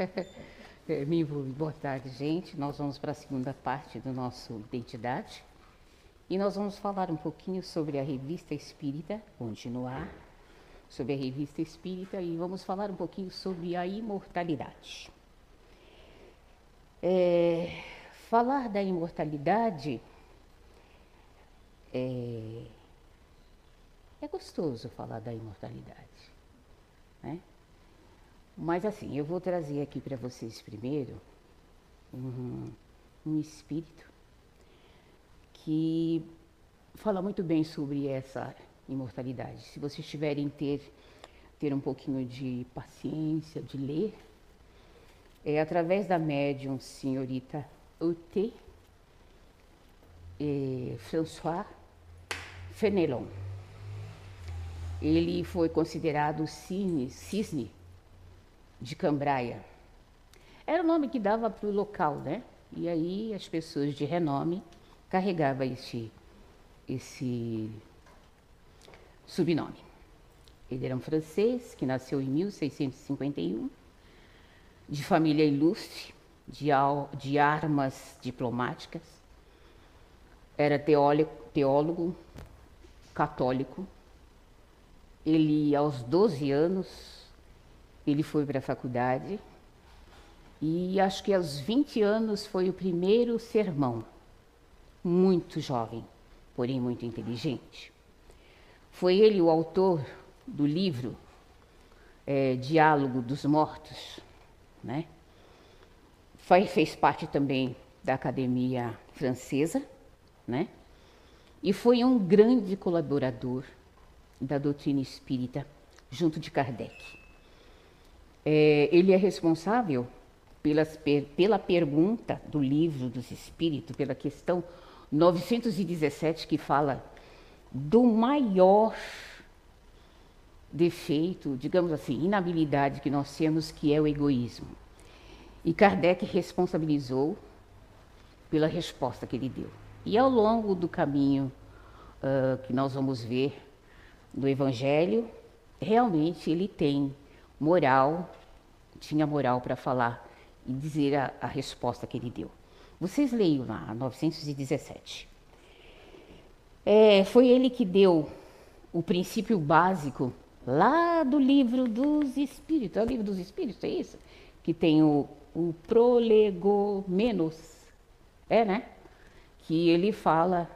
Me envolvi. Boa tarde, gente. Nós vamos para a segunda parte do nosso Identidade. E nós vamos falar um pouquinho sobre a revista Espírita, continuar sobre a revista Espírita e vamos falar um pouquinho sobre a imortalidade. É, falar da imortalidade é, é gostoso falar da imortalidade, né? Mas assim, eu vou trazer aqui para vocês primeiro um, um espírito que fala muito bem sobre essa imortalidade. Se vocês tiverem ter, ter um pouquinho de paciência, de ler, é através da médium senhorita Ute e François Fenelon. Ele foi considerado cisne, cisne de Cambraia. Era o nome que dava para o local, né? E aí as pessoas de renome carregavam esse, esse subnome. Ele era um francês que nasceu em 1651, de família ilustre, de, de armas diplomáticas, era teólogo católico. Ele, aos 12 anos, ele foi para a faculdade e acho que aos 20 anos foi o primeiro sermão. Muito jovem, porém muito inteligente. Foi ele o autor do livro é, Diálogo dos Mortos, né? Foi, fez parte também da Academia Francesa, né? E foi um grande colaborador da doutrina espírita junto de Kardec. É, ele é responsável pelas, pela pergunta do livro dos Espíritos, pela questão 917, que fala do maior defeito, digamos assim, inabilidade que nós temos, que é o egoísmo. E Kardec responsabilizou pela resposta que ele deu. E ao longo do caminho uh, que nós vamos ver do Evangelho, realmente ele tem moral, tinha moral para falar e dizer a, a, resposta que ele deu. Vocês leiam lá, 917. É, foi ele que deu o princípio básico lá do livro dos Espíritos. É o livro dos Espíritos, é isso? Que tem o, o prolegomenos, é, né? Que ele fala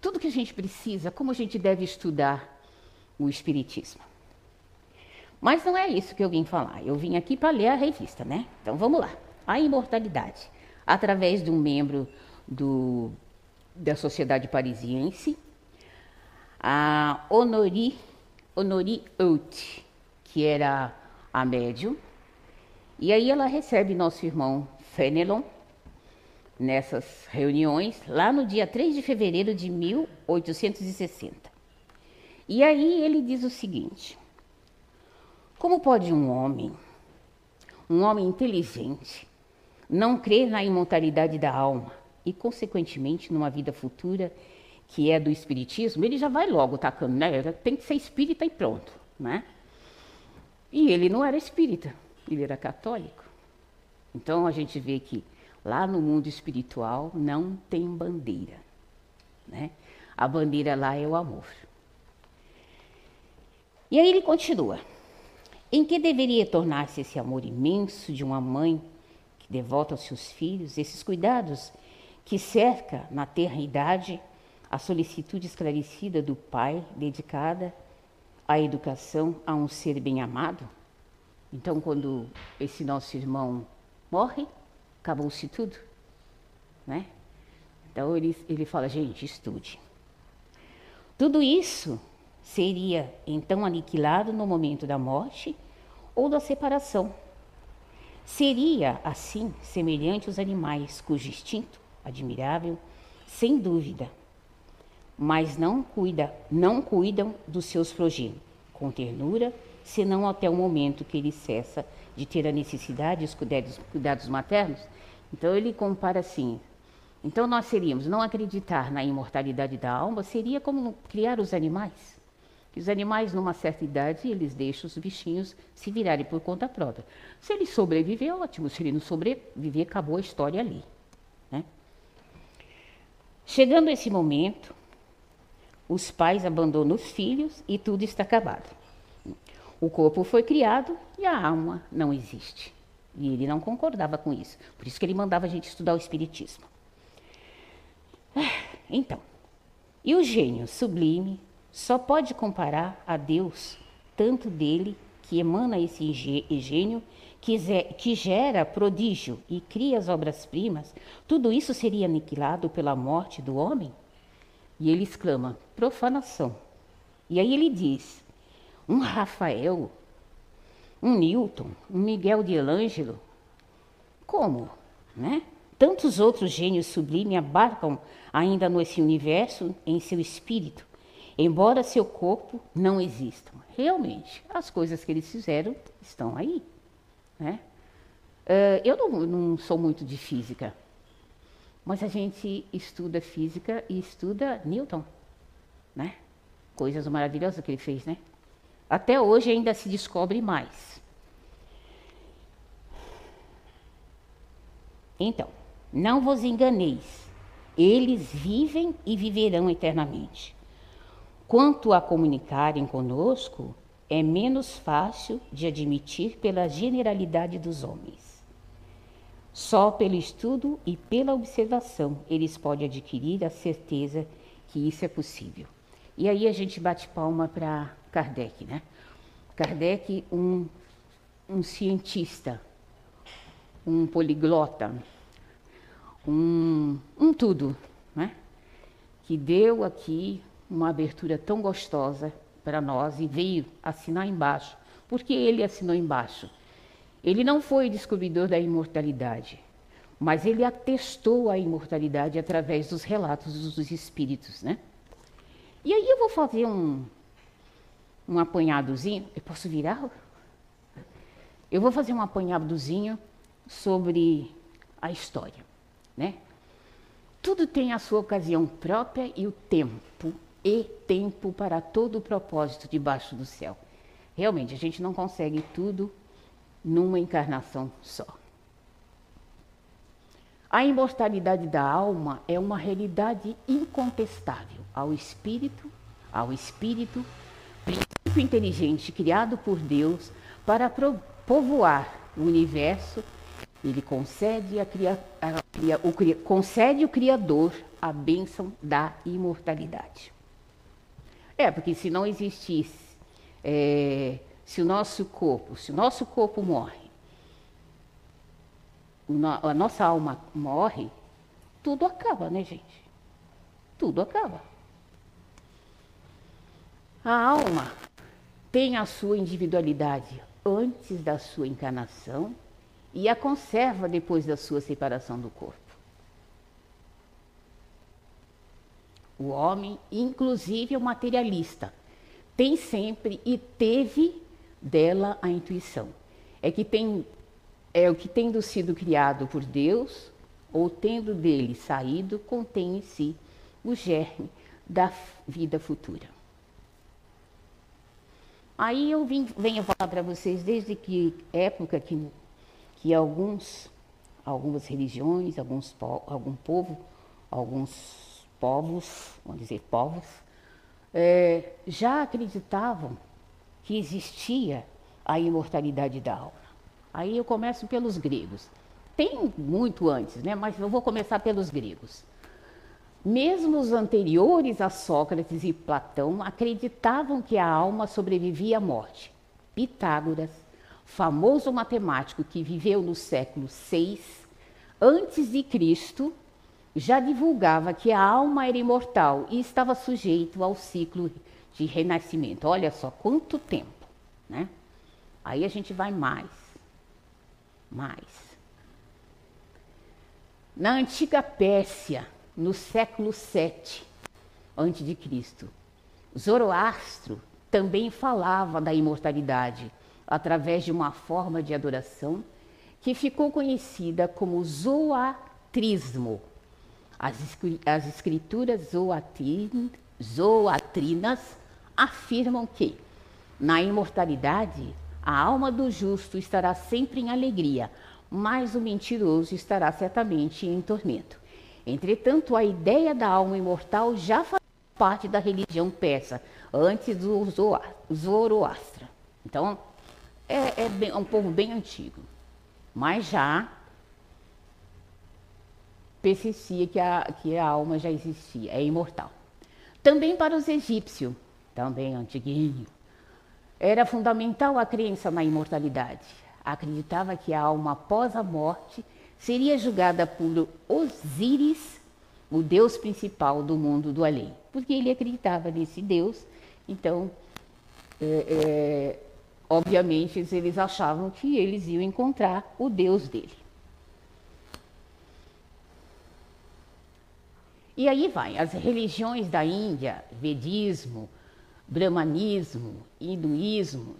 tudo que a gente precisa, como a gente deve estudar o Espiritismo. Mas não é isso que eu vim falar. Eu vim aqui para ler a revista, né? Então vamos lá. A imortalidade, através de um membro do, da Sociedade Parisiense, a Honori, Honori que era a médium. E aí ela recebe nosso irmão Fenelon nessas reuniões, lá no dia 3 de fevereiro de 1860. E aí ele diz o seguinte: como pode um homem, um homem inteligente, não crer na imortalidade da alma e, consequentemente, numa vida futura que é do espiritismo? Ele já vai logo tacando, né? Tem que ser espírita e pronto, né? E ele não era espírita, ele era católico. Então a gente vê que lá no mundo espiritual não tem bandeira, né? A bandeira lá é o amor. E aí ele continua. Em que deveria tornar-se esse amor imenso de uma mãe que devota aos seus filhos, esses cuidados que cerca na terra idade a solicitude esclarecida do pai dedicada à educação a um ser bem amado? Então, quando esse nosso irmão morre, acabou-se tudo, né? Então ele, ele fala, gente, estude. Tudo isso seria então aniquilado no momento da morte ou da separação. Seria, assim, semelhante aos animais, cujo instinto, admirável, sem dúvida, mas não cuida, não cuidam dos seus progênitos com ternura, senão até o momento que ele cessa de ter a necessidade dos cuidados maternos. Então ele compara assim: então nós seríamos não acreditar na imortalidade da alma seria como criar os animais Os animais, numa certa idade, eles deixam os bichinhos se virarem por conta própria. Se ele sobreviver, ótimo. Se ele não sobreviver, acabou a história ali. Né? Chegando esse momento, os pais abandonam os filhos e tudo está acabado. O corpo foi criado e a alma não existe. E ele não concordava com isso. Por isso que ele mandava a gente estudar o Espiritismo. Ah, então, e o gênio sublime só pode comparar a Deus, tanto dele, que emana esse gênio, que, gera prodígio e cria as obras-primas, tudo isso seria aniquilado pela morte do homem? E ele exclama: profanação. E aí ele diz: um Rafael, um Newton, um Miguel de Angelo, como, né? Tantos outros gênios sublimes abarcam ainda nesse universo em seu espírito, embora seu corpo não exista. Realmente, as coisas que eles fizeram estão aí. Né? Uh, eu não, não sou muito de física, mas a gente estuda física e estuda Newton, né? Coisas maravilhosas que ele fez, né? Até hoje ainda se descobre mais. Então, não vos enganeis, eles vivem e viverão eternamente. Quanto a comunicarem conosco, é menos fácil de admitir pela generalidade dos homens. Só pelo estudo e pela observação eles podem adquirir a certeza que isso é possível. E aí a gente bate palma para Kardec, né? Kardec, um, um cientista, um poliglota, um, um tudo, né? Que deu aqui uma abertura tão gostosa para nós e veio assinar embaixo. Porque ele assinou embaixo? Ele não foi descobridor da imortalidade, mas ele atestou a imortalidade através dos relatos dos espíritos, né? E aí eu vou fazer um, um apanhadozinho. Eu posso virar? Eu vou fazer um apanhadozinho sobre a história né? Tudo tem a sua ocasião própria e o tempo, e tempo para todo o propósito debaixo do céu. Realmente, a gente não consegue tudo numa encarnação só. A imortalidade da alma é uma realidade incontestável ao espírito, ao espírito, princípio inteligente criado por Deus para povoar o universo ele concede, a cria, a, o, concede o Criador a bênção da imortalidade. É, porque se não existisse, é, se o nosso corpo, se o nosso corpo morre, a nossa alma morre, tudo acaba, né, gente? Tudo acaba. A alma tem a sua individualidade antes da sua encarnação e a conserva depois da sua separação do corpo. O homem, inclusive o materialista, tem sempre e teve dela a intuição. É que tem é o que tendo sido criado por Deus ou tendo dele saído contém em si o germe da vida futura. Aí eu vim, venho falar para vocês desde que época que que alguns, algumas religiões, alguns, algum povo, alguns povos, vamos dizer povos, é, já acreditavam que existia a imortalidade da alma. Aí eu começo pelos gregos. Tem muito antes, né? mas eu vou começar pelos gregos. Mesmo os anteriores a Sócrates e Platão acreditavam que a alma sobrevivia à morte. Pitágoras, famoso matemático que viveu no século VI antes de Cristo, já divulgava que a alma era imortal e estava sujeito ao ciclo de renascimento. Olha só quanto tempo, né? Aí a gente vai mais, mais. Na antiga Pérsia, no século VII Cristo, Zoroastro também falava da imortalidade através de uma forma de adoração que ficou conhecida como zoatrismo. As, as escrituras zoatrin, zoatrinas afirmam que, na imortalidade, a alma do justo estará sempre em alegria, mas o mentiroso estará certamente em tormento. Entretanto, a ideia da alma imortal já faz parte da religião persa, antes do Zoroastra. Então, é, é, bem, é um povo bem antigo, mas já persistia que a, que a alma já existia, é imortal. Também para os egípcios, também antiguinho, era fundamental a crença na imortalidade. Acreditava que a alma após a morte seria julgada por Osíris, o deus principal do mundo do além, porque ele acreditava nesse deus. Então, é, é, obviamente, eles achavam que eles iam encontrar o deus dele. E aí vai, as religiões da Índia, Vedismo, Brahmanismo, Hinduísmo,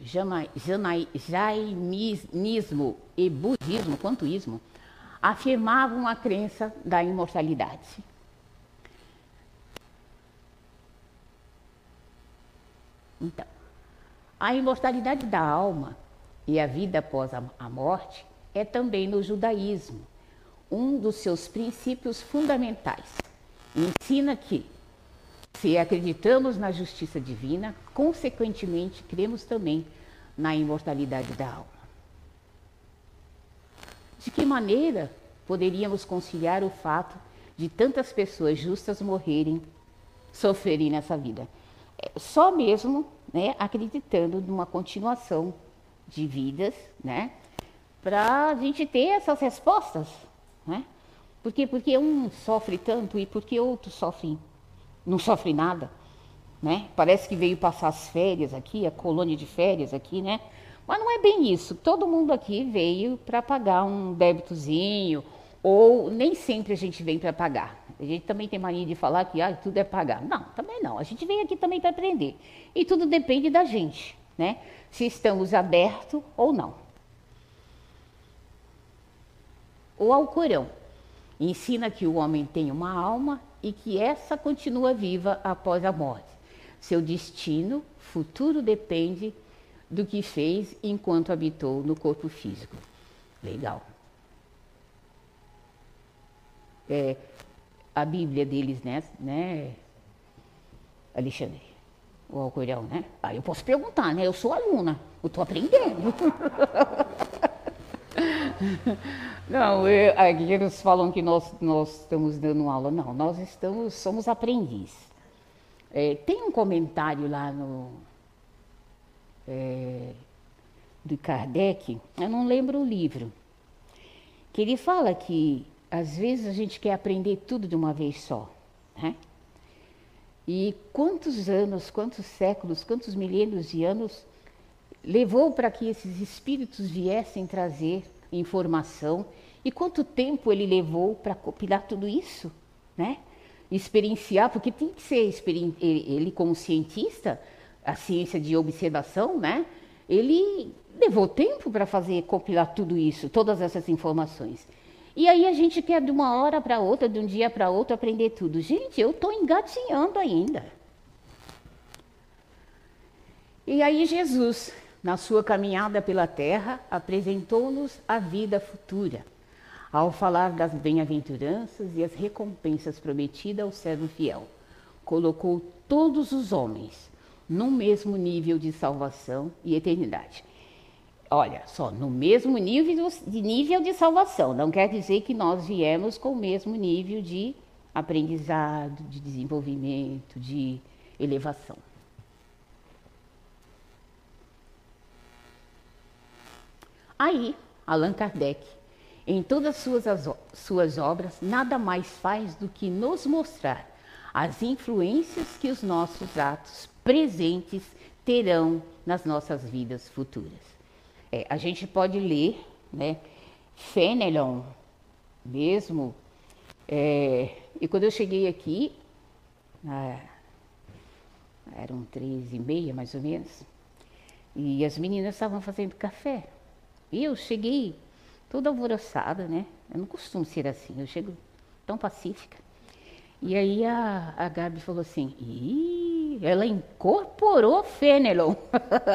Jainismo e Budismo, quanto ismo, afirmavam a crença da imortalidade. Então, a imortalidade da alma e a vida após a morte é também no judaísmo um dos seus princípios fundamentais ensina que, se acreditamos na justiça divina, consequentemente cremos também na imortalidade da alma. De que maneira poderíamos conciliar o fato de tantas pessoas justas morrerem, sofrerem nessa vida? É, só mesmo né, acreditando numa continuação de vidas, né, para a gente ter essas respostas, né? Por quê? Porque um sofre tanto e porque outro sofre, não sofre nada. Né? Parece que veio passar as férias aqui, a colônia de férias aqui, né? Mas não é bem isso. Todo mundo aqui veio para pagar um débitozinho, ou nem sempre a gente vem para pagar. A gente também tem mania de falar que ah, tudo é pagar. Não, também não. A gente vem aqui também para aprender. E tudo depende da gente, né? Se estamos abertos ou não. O Alcorão Ensina que o homem tem uma alma e que essa continua viva após a morte. Seu destino futuro depende do que fez enquanto habitou no corpo físico. Legal. É, a Bíblia deles, né, né, Alexandre? O Alcorão, né? Ah, eu posso perguntar, né? Eu sou aluna, eu estou aprendendo. Não, eu, aqui eles falam que nós, nós estamos dando aula. Não, nós estamos, somos aprendiz. É, tem um comentário lá no é, do Kardec, eu não lembro o livro, que ele fala que às vezes a gente quer aprender tudo de uma vez só, né? E quantos anos, quantos séculos, quantos milênios de anos levou para que esses espíritos viessem trazer informação. E quanto tempo ele levou para compilar tudo isso, né? Experienciar, porque tem que ser ele como cientista, a ciência de observação, né? Ele levou tempo para fazer compilar tudo isso, todas essas informações. E aí a gente quer de uma hora para outra, de um dia para outro aprender tudo. Gente, eu estou engatinhando ainda. E aí Jesus na sua caminhada pela terra, apresentou-nos a vida futura, ao falar das bem-aventuranças e as recompensas prometidas ao servo fiel. Colocou todos os homens no mesmo nível de salvação e eternidade. Olha, só no mesmo nível de, nível de salvação, não quer dizer que nós viemos com o mesmo nível de aprendizado, de desenvolvimento, de elevação. Aí, Allan Kardec, em todas suas, suas obras, nada mais faz do que nos mostrar as influências que os nossos atos presentes terão nas nossas vidas futuras. É, a gente pode ler, né, Fenelon, mesmo, é, e quando eu cheguei aqui, ah, eram três e meia mais ou menos, e as meninas estavam fazendo café. E eu cheguei toda alvoroçada, né? Eu não costumo ser assim, eu chego tão pacífica. E aí a, a Gabi falou assim, Ih, ela incorporou Fenelon.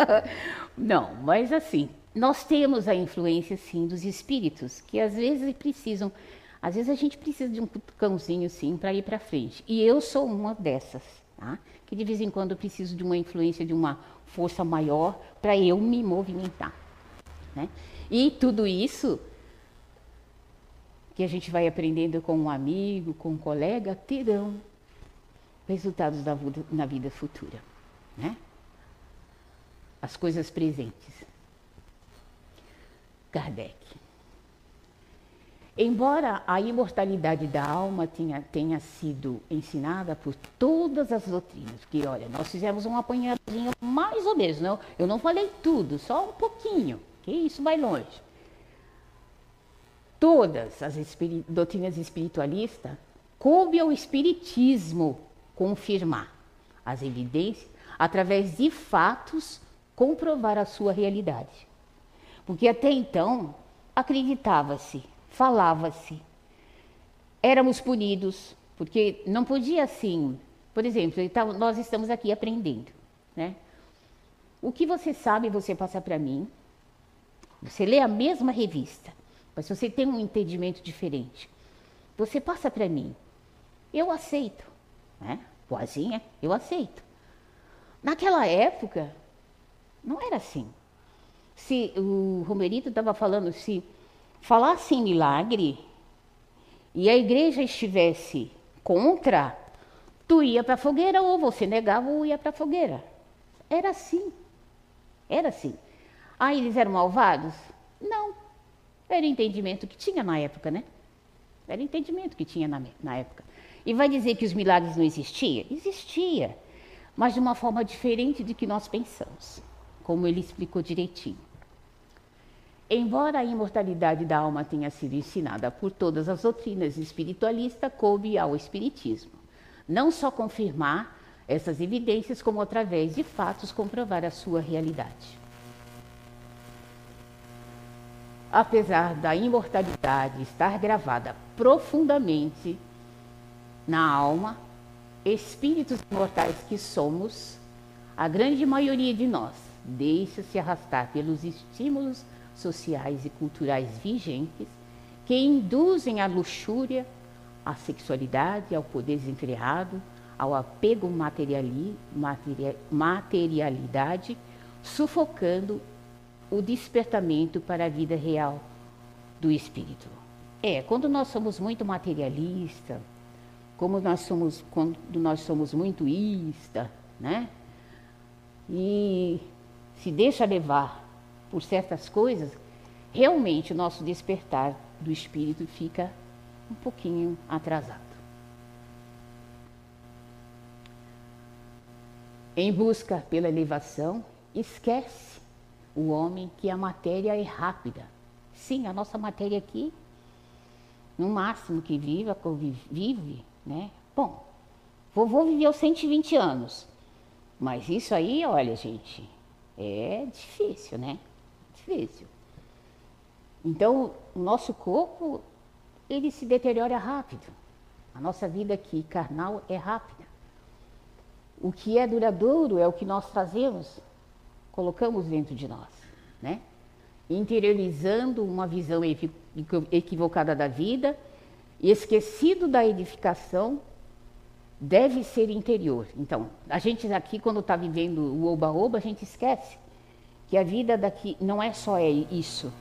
Não, mas assim, nós temos a influência sim dos espíritos, que às vezes precisam, às vezes a gente precisa de um cãozinho sim para ir para frente. E eu sou uma dessas, tá? Que de vez em quando eu preciso de uma influência de uma força maior para eu me movimentar, né? E tudo isso que a gente vai aprendendo com um amigo, com um colega, terão resultados vida, na vida futura, né? As coisas presentes. Kardec. Embora a imortalidade da alma tenha, tenha sido ensinada por todas as doutrinas, porque olha, nós fizemos um apanhadinho mais ou menos, não? eu não falei tudo, só um pouquinho, que isso vai longe. Todas as espiri doutrinas espiritualistas coube ao espiritismo confirmar as evidências através de fatos comprovar a sua realidade. Porque até então acreditava-se, falava-se, éramos punidos, porque não podia assim. Por exemplo, então, nós estamos aqui aprendendo, né? O que você sabe, você passa para mim. Você lê a mesma revista, mas você tem um entendimento diferente. Você passa para mim. Eu aceito, né? Boazinha, eu aceito. Naquela época, não era assim se o Romerito estava falando, se falasse em milagre e a igreja estivesse contra, tu ia para a fogueira ou você negava ou ia para a fogueira. Era assim. Era assim. Ah, eles eram malvados? Não. Era o entendimento que tinha na época, né? Era o entendimento que tinha na, na época. E vai dizer que os milagres não existiam? Existia, mas de uma forma diferente de que nós pensamos como ele explicou direitinho. Embora a imortalidade da alma tenha sido ensinada por todas as doutrinas espiritualistas, coube ao Espiritismo não só confirmar essas evidências, como através de fatos comprovar a sua realidade. Apesar da imortalidade estar gravada profundamente na alma, espíritos imortais que somos, a grande maioria de nós deixa-se arrastar pelos estímulos sociais e culturais vigentes que induzem à luxúria, à sexualidade, ao poder desenfreado, ao apego materiali, materia, materialidade, sufocando o despertamento para a vida real do espírito. É, quando nós somos muito materialista, como nós somos quando nós somos muito ista, né? E se deixa levar por certas coisas, realmente o nosso despertar do espírito fica um pouquinho atrasado. Em busca pela elevação, esquece o homem que a matéria é rápida. Sim, a nossa matéria aqui, no máximo que vive, vive, né? Bom, vovô viveu 120 anos. Mas isso aí, olha, gente, é difícil, né? Difícil. Então, o nosso corpo, ele se deteriora rápido. A nossa vida aqui carnal é rápida. O que é duradouro é o que nós trazemos, colocamos dentro de nós, né? Interiorizando uma visão equivocada da vida, esquecido da edificação deve ser interior. Então, a gente aqui, quando está vivendo o oba-oba, a gente esquece que a vida daqui não é só é isso.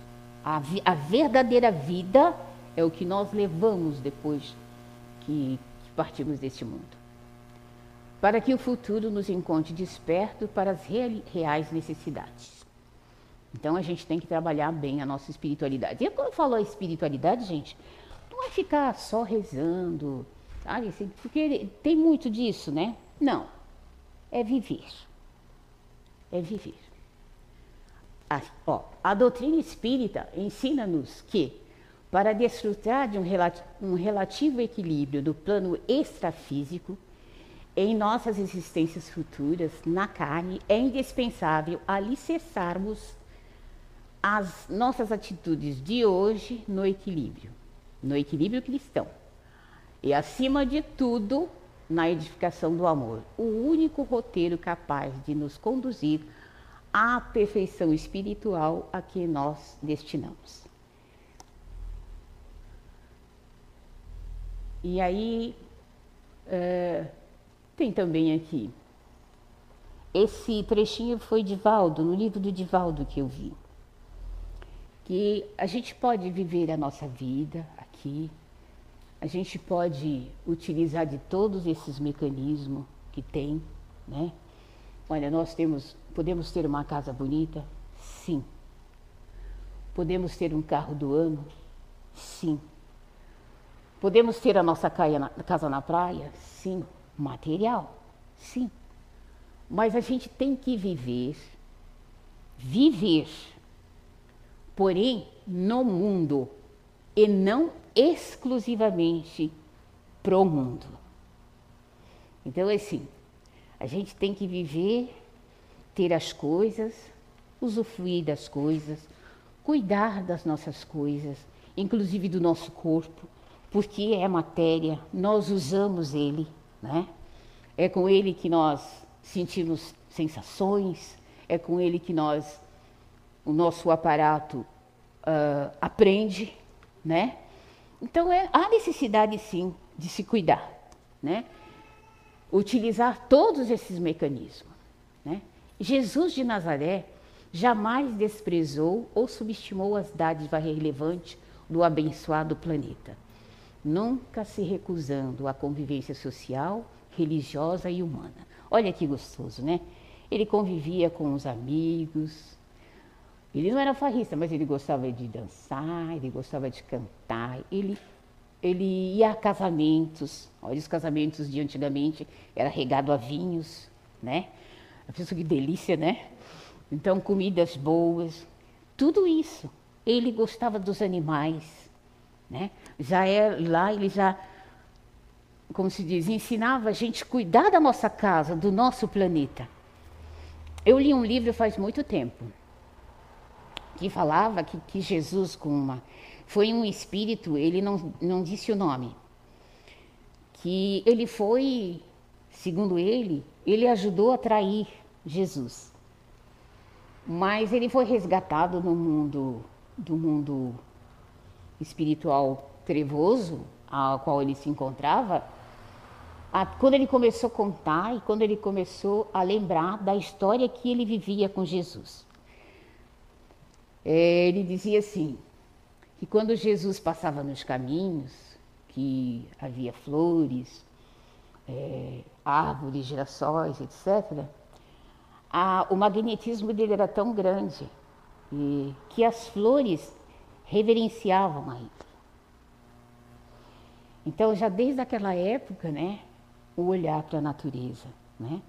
A, vi, a, verdadeira vida é o que nós levamos depois que, que partimos deste mundo. Para que o futuro nos encontre desperto para as reais necessidades. Então a gente tem que trabalhar bem a nossa espiritualidade. E quando eu falo a espiritualidade, gente, não é ficar só rezando, Sabe? Porque tem muito disso, né? Não. É viver. É viver. A, ó, a doutrina espírita ensina-nos que, para desfrutar de um, relati um relativo equilíbrio do plano extrafísico, em nossas existências futuras, na carne, é indispensável alicerçarmos as nossas atitudes de hoje no equilíbrio, no equilíbrio cristão. E acima de tudo, na edificação do amor, o único roteiro capaz de nos conduzir à perfeição espiritual a que nós destinamos. E aí, é, também aqui, esse trechinho foi de Valdo, no livro do Divaldo que eu vi, que a gente pode viver a nossa vida aqui, a gente pode utilizar de todos esses mecanismos que tem, né? Olha, nós temos, podemos ter uma casa bonita? Sim. Podemos ter um carro do ano? Sim. Podemos ter a nossa casa na praia? Sim. Material? Sim. Mas a gente tem que viver, viver, porém no mundo e não exclusivamente pro mundo. Então, é assim, a gente tem que viver, ter as coisas, usufruir das coisas, cuidar das nossas coisas, inclusive do nosso corpo, porque é matéria, nós usamos ele, né? É com ele que nós sentimos sensações, é com ele que nós, o nosso aparato uh, aprende, né? Então é, há necessidade sim de se cuidar, né? Utilizar todos esses mecanismos, né? Jesus de Nazaré jamais desprezou ou subestimou as dádivas relevantes do abençoado planeta nunca se recusando à convivência social, religiosa e humana. Olha que gostoso, né? Ele convivia com os amigos. Ele não era farrista, mas ele gostava de dançar, ele gostava de cantar, ele, ele ia a casamentos. Olha, os casamentos de antigamente era regado a vinhos, né? A pessoa que delícia, né? Então, comidas boas, tudo isso. Ele gostava dos animais, né? Já é lá, ele já, como se diz, ensinava a gente cuidar da nossa casa, do nosso planeta. Eu li um livro faz muito tempo que falava que, que Jesus, com uma, foi um espírito, ele não, não disse o nome, que ele foi, segundo ele, ele ajudou a trair Jesus. Mas ele foi resgatado no mundo do mundo espiritual trevoso ao qual ele se encontrava, a, quando ele começou a contar e quando ele começou a lembrar da história que ele vivia com Jesus. É, ele dizia assim, que quando Jesus passava nos caminhos, que havia flores, é, árvores, girassóis, etc., a, o magnetismo dele era tão grande e, que as flores reverenciavam a ele. Então, já desde aquela época, né, o olhar para a natureza, né,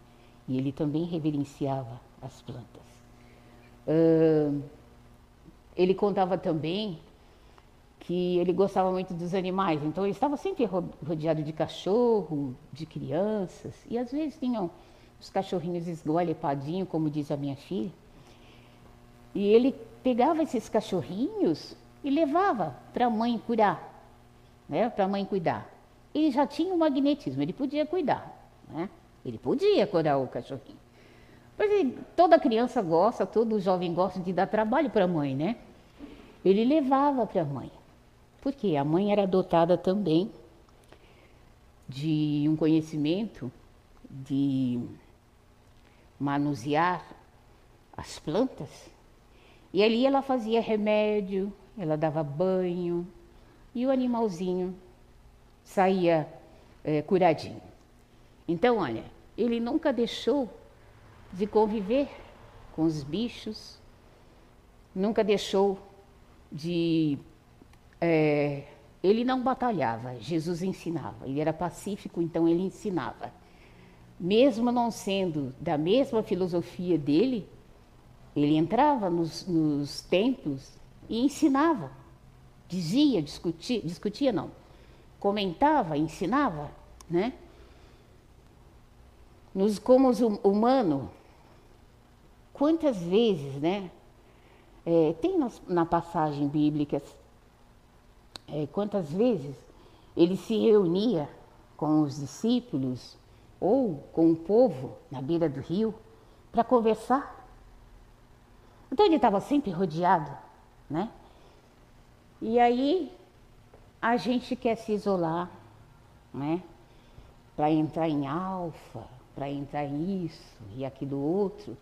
e ele também reverenciava as plantas. Uh, ele contava também que ele gostava muito dos animais, então ele estava sempre rodeado de cachorro, de crianças, e às vezes tinham os cachorrinhos esgolepadinhos, como diz a minha filha, e ele pegava esses cachorrinhos e levava para a mãe curar, né, para a mãe cuidar. Ele já tinha o magnetismo, ele podia cuidar, né? Ele podia curar o cachorrinho. Pois ele, toda criança gosta, todo jovem gosta de dar trabalho para a mãe, né? Ele levava para a mãe. Porque a mãe era dotada também de um conhecimento de manusear as plantas. E ali ela fazia remédio, ela dava banho e o animalzinho saía é, curadinho. Então, olha, ele nunca deixou de conviver com os bichos, nunca deixou de. É, ele não batalhava, Jesus ensinava, ele era pacífico, então ele ensinava. Mesmo não sendo da mesma filosofia dele, ele entrava nos, nos templos e ensinava. Dizia, discutia, discutia não, comentava, ensinava, né? Nos como humano, quantas vezes, né? É, tem nas, na passagem bíblica é, quantas vezes ele se reunia com os discípulos ou com o povo na beira do rio para conversar. Então ele estava sempre rodeado, né? E aí a gente quer se isolar, né? Para entrar em alfa, para entrar em isso e aquilo outro.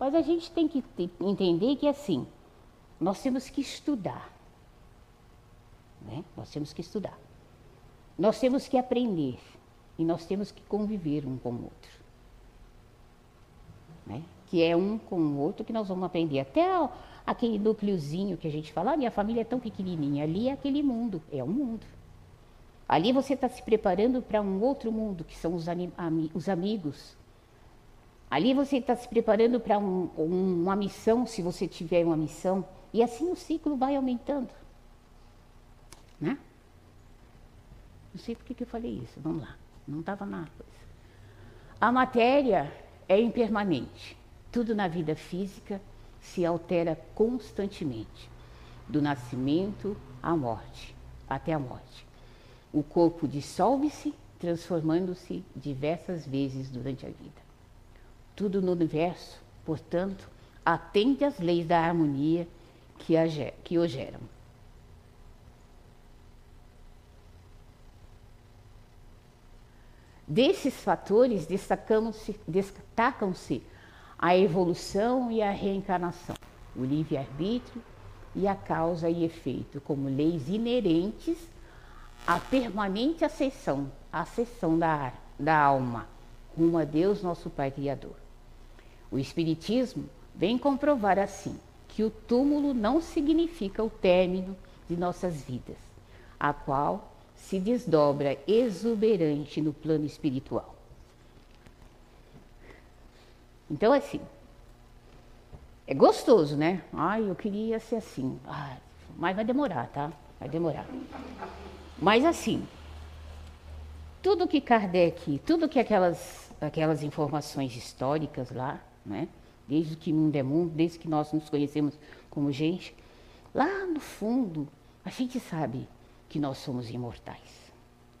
Mas a gente tem que entender que assim, nós temos que estudar. Né? Nós temos que estudar. Nós temos que aprender. E nós temos que conviver um com o outro. Né? Que é um com o outro que nós vamos aprender. Até aquele núcleozinho que a gente fala, ah, minha família é tão pequenininha. Ali é aquele mundo, é um mundo. Ali você está se preparando para um outro mundo, que são os, os amigos. Ali você está se preparando para um, um, uma missão, se você tiver uma missão. E assim o ciclo vai aumentando. Né? Não sei por que, que eu falei isso. Vamos lá. Não estava na coisa. A matéria é impermanente. Tudo na vida física se altera constantemente, do nascimento à morte, até a morte. O corpo dissolve-se, transformando-se diversas vezes durante a vida. Tudo no universo, portanto, atende às leis da harmonia que, a, que o geram. Desses fatores destacam-se destacam a evolução e a reencarnação, o livre-arbítrio e a causa e efeito, como leis inerentes à permanente acessão, acessão da, da alma, rumo a Deus, nosso Pai Criador. O Espiritismo vem comprovar assim que o túmulo não significa o término de nossas vidas, a qual se desdobra exuberante no plano espiritual. Então, assim, é gostoso, né? Ai, eu queria ser assim. Ai, mas vai demorar, tá? Vai demorar. Mas, assim, tudo que Kardec, tudo que aquelas, aquelas informações históricas lá, né? Desde que mundo é mundo, desde que nós nos conhecemos como gente, lá no fundo, a gente sabe que nós somos imortais.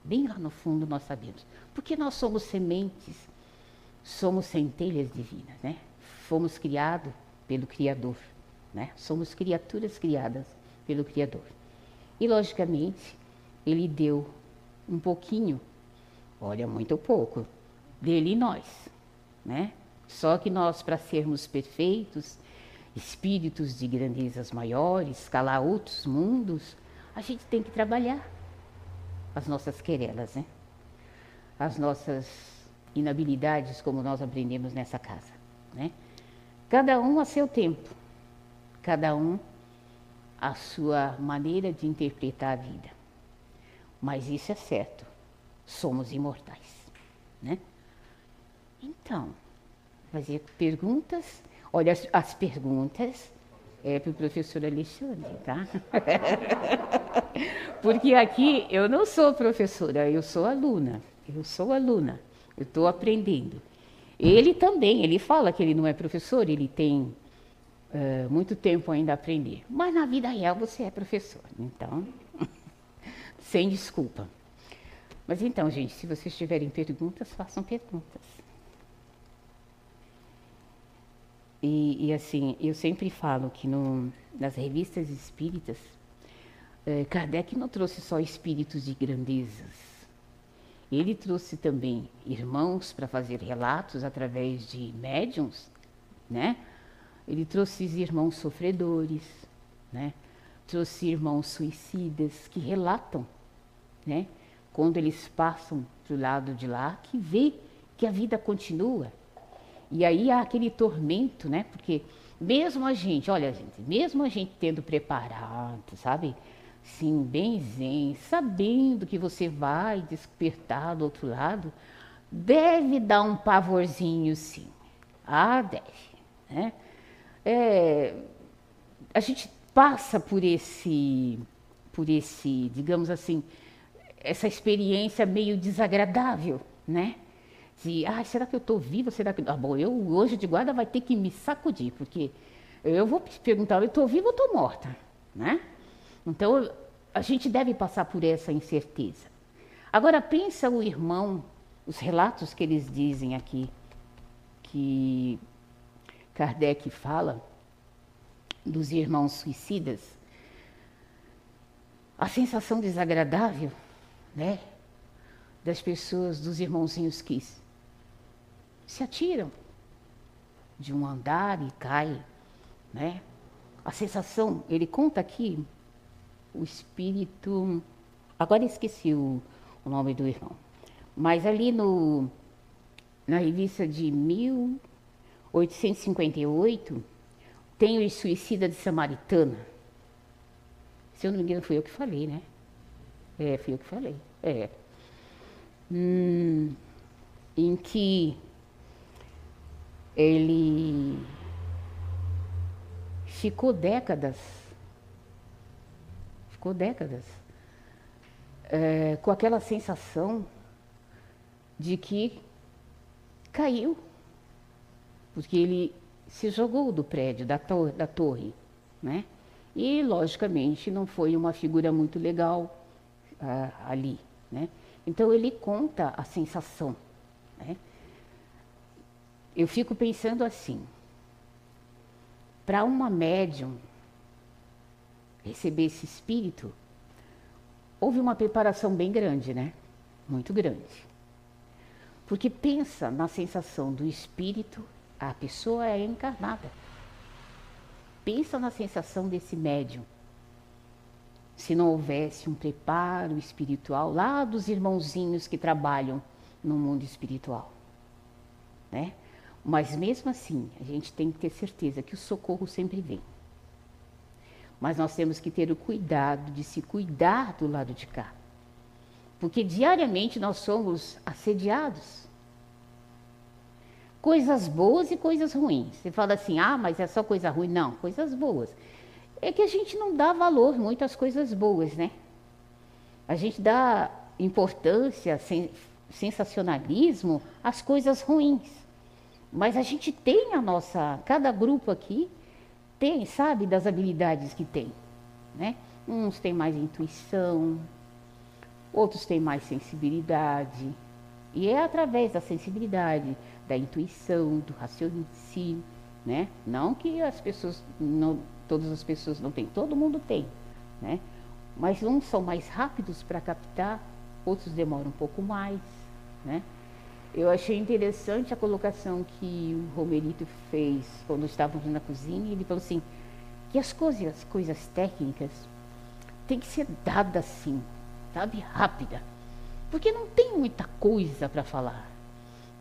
Bem lá no fundo nós sabemos. Porque nós somos sementes, somos centelhas divinas, né? Fomos criados pelo Criador, né? Somos criaturas criadas pelo Criador. E logicamente, ele deu um pouquinho, olha, muito pouco, dele e nós, né? Só que nós, para sermos perfeitos, espíritos de grandezas maiores, escalar outros mundos, a gente tem que trabalhar as nossas querelas, né? As nossas inabilidades, como nós aprendemos nessa casa, né? Cada um a seu tempo, cada um a sua maneira de interpretar a vida. Mas isso é certo, somos imortais, né? Então, fazer perguntas. Olha, as, as perguntas é para o professor Alexandre, tá? Porque aqui eu não sou professora, eu sou aluna. Eu sou aluna, eu estou aprendendo. Ele também, ele fala que ele não é professor, ele tem uh, muito tempo ainda a aprender. Mas na vida real você é professor, então, sem desculpa. Mas então, gente, se vocês tiverem perguntas, façam perguntas. E, e, assim, eu sempre falo que no, nas revistas espíritas, eh, Kardec não trouxe só espíritos de grandezas. Ele trouxe também irmãos para fazer relatos através de médiums, né? Ele trouxe irmãos sofredores, né? Trouxe irmãos suicidas que relatam, né? Quando eles passam para o lado de lá, que vê que a vida continua, e aí há aquele tormento, né? Porque mesmo a gente, olha, gente, mesmo a gente tendo preparado, sabe? Sim, bem zen, sabendo que você vai despertar do outro lado, deve dar um pavorzinho, sim. Ah, deve, né? É, a gente passa por esse, por esse, digamos assim, essa experiência meio desagradável, né? de, ah, será que eu estou viva? Será que. Ah, bom, eu hoje de guarda vai ter que me sacudir, porque eu vou perguntar, eu estou viva ou estou morta? Né? Então, a gente deve passar por essa incerteza. Agora pensa o irmão, os relatos que eles dizem aqui, que Kardec fala dos irmãos suicidas, a sensação desagradável, né, das pessoas, dos irmãozinhos que se atiram de um andar e caem, né? A sensação, ele conta aqui o espírito, agora esqueci o, o nome do irmão, mas ali no na revista de 1858 tem o suicida de Samaritana. Se eu não me engano, foi eu que falei, né? É, fui eu que falei. É. Hum, em que ele ficou décadas, ficou décadas, é, com aquela sensação de que caiu, porque ele se jogou do prédio, da, da torre, né? E, logicamente, não foi uma figura muito legal uh, ali, né? Então, ele conta a sensação, né? Eu fico pensando assim, para uma médium receber esse espírito, houve uma preparação bem grande, né? Muito grande. Porque pensa na sensação do espírito, a pessoa é encarnada. Pensa na sensação desse médium. Se não houvesse um preparo espiritual lá dos irmãozinhos que trabalham no mundo espiritual, né? Mas mesmo assim, a gente tem que ter certeza que o socorro sempre vem. Mas nós temos que ter o cuidado de se cuidar do lado de cá. Porque diariamente nós somos assediados. Coisas boas e coisas ruins. Você fala assim, ah, mas é só coisa ruim. Não, coisas boas. É que a gente não dá valor muito às coisas boas, né? A gente dá importância, sensacionalismo às coisas ruins. Mas a gente tem a nossa, cada grupo aqui tem, sabe, das habilidades que tem, né? Uns têm mais intuição, outros têm mais sensibilidade. E é através da sensibilidade, da intuição, do raciocínio, né? Não que as pessoas, não, todas as pessoas não têm, todo mundo tem, né? Mas uns são mais rápidos para captar, outros demoram um pouco mais, né? Eu achei interessante a colocação que o Romerito fez quando estávamos na cozinha. Ele falou assim, que as coisas, as coisas técnicas têm que ser dadas assim, sabe, rápida. Porque não tem muita coisa para falar.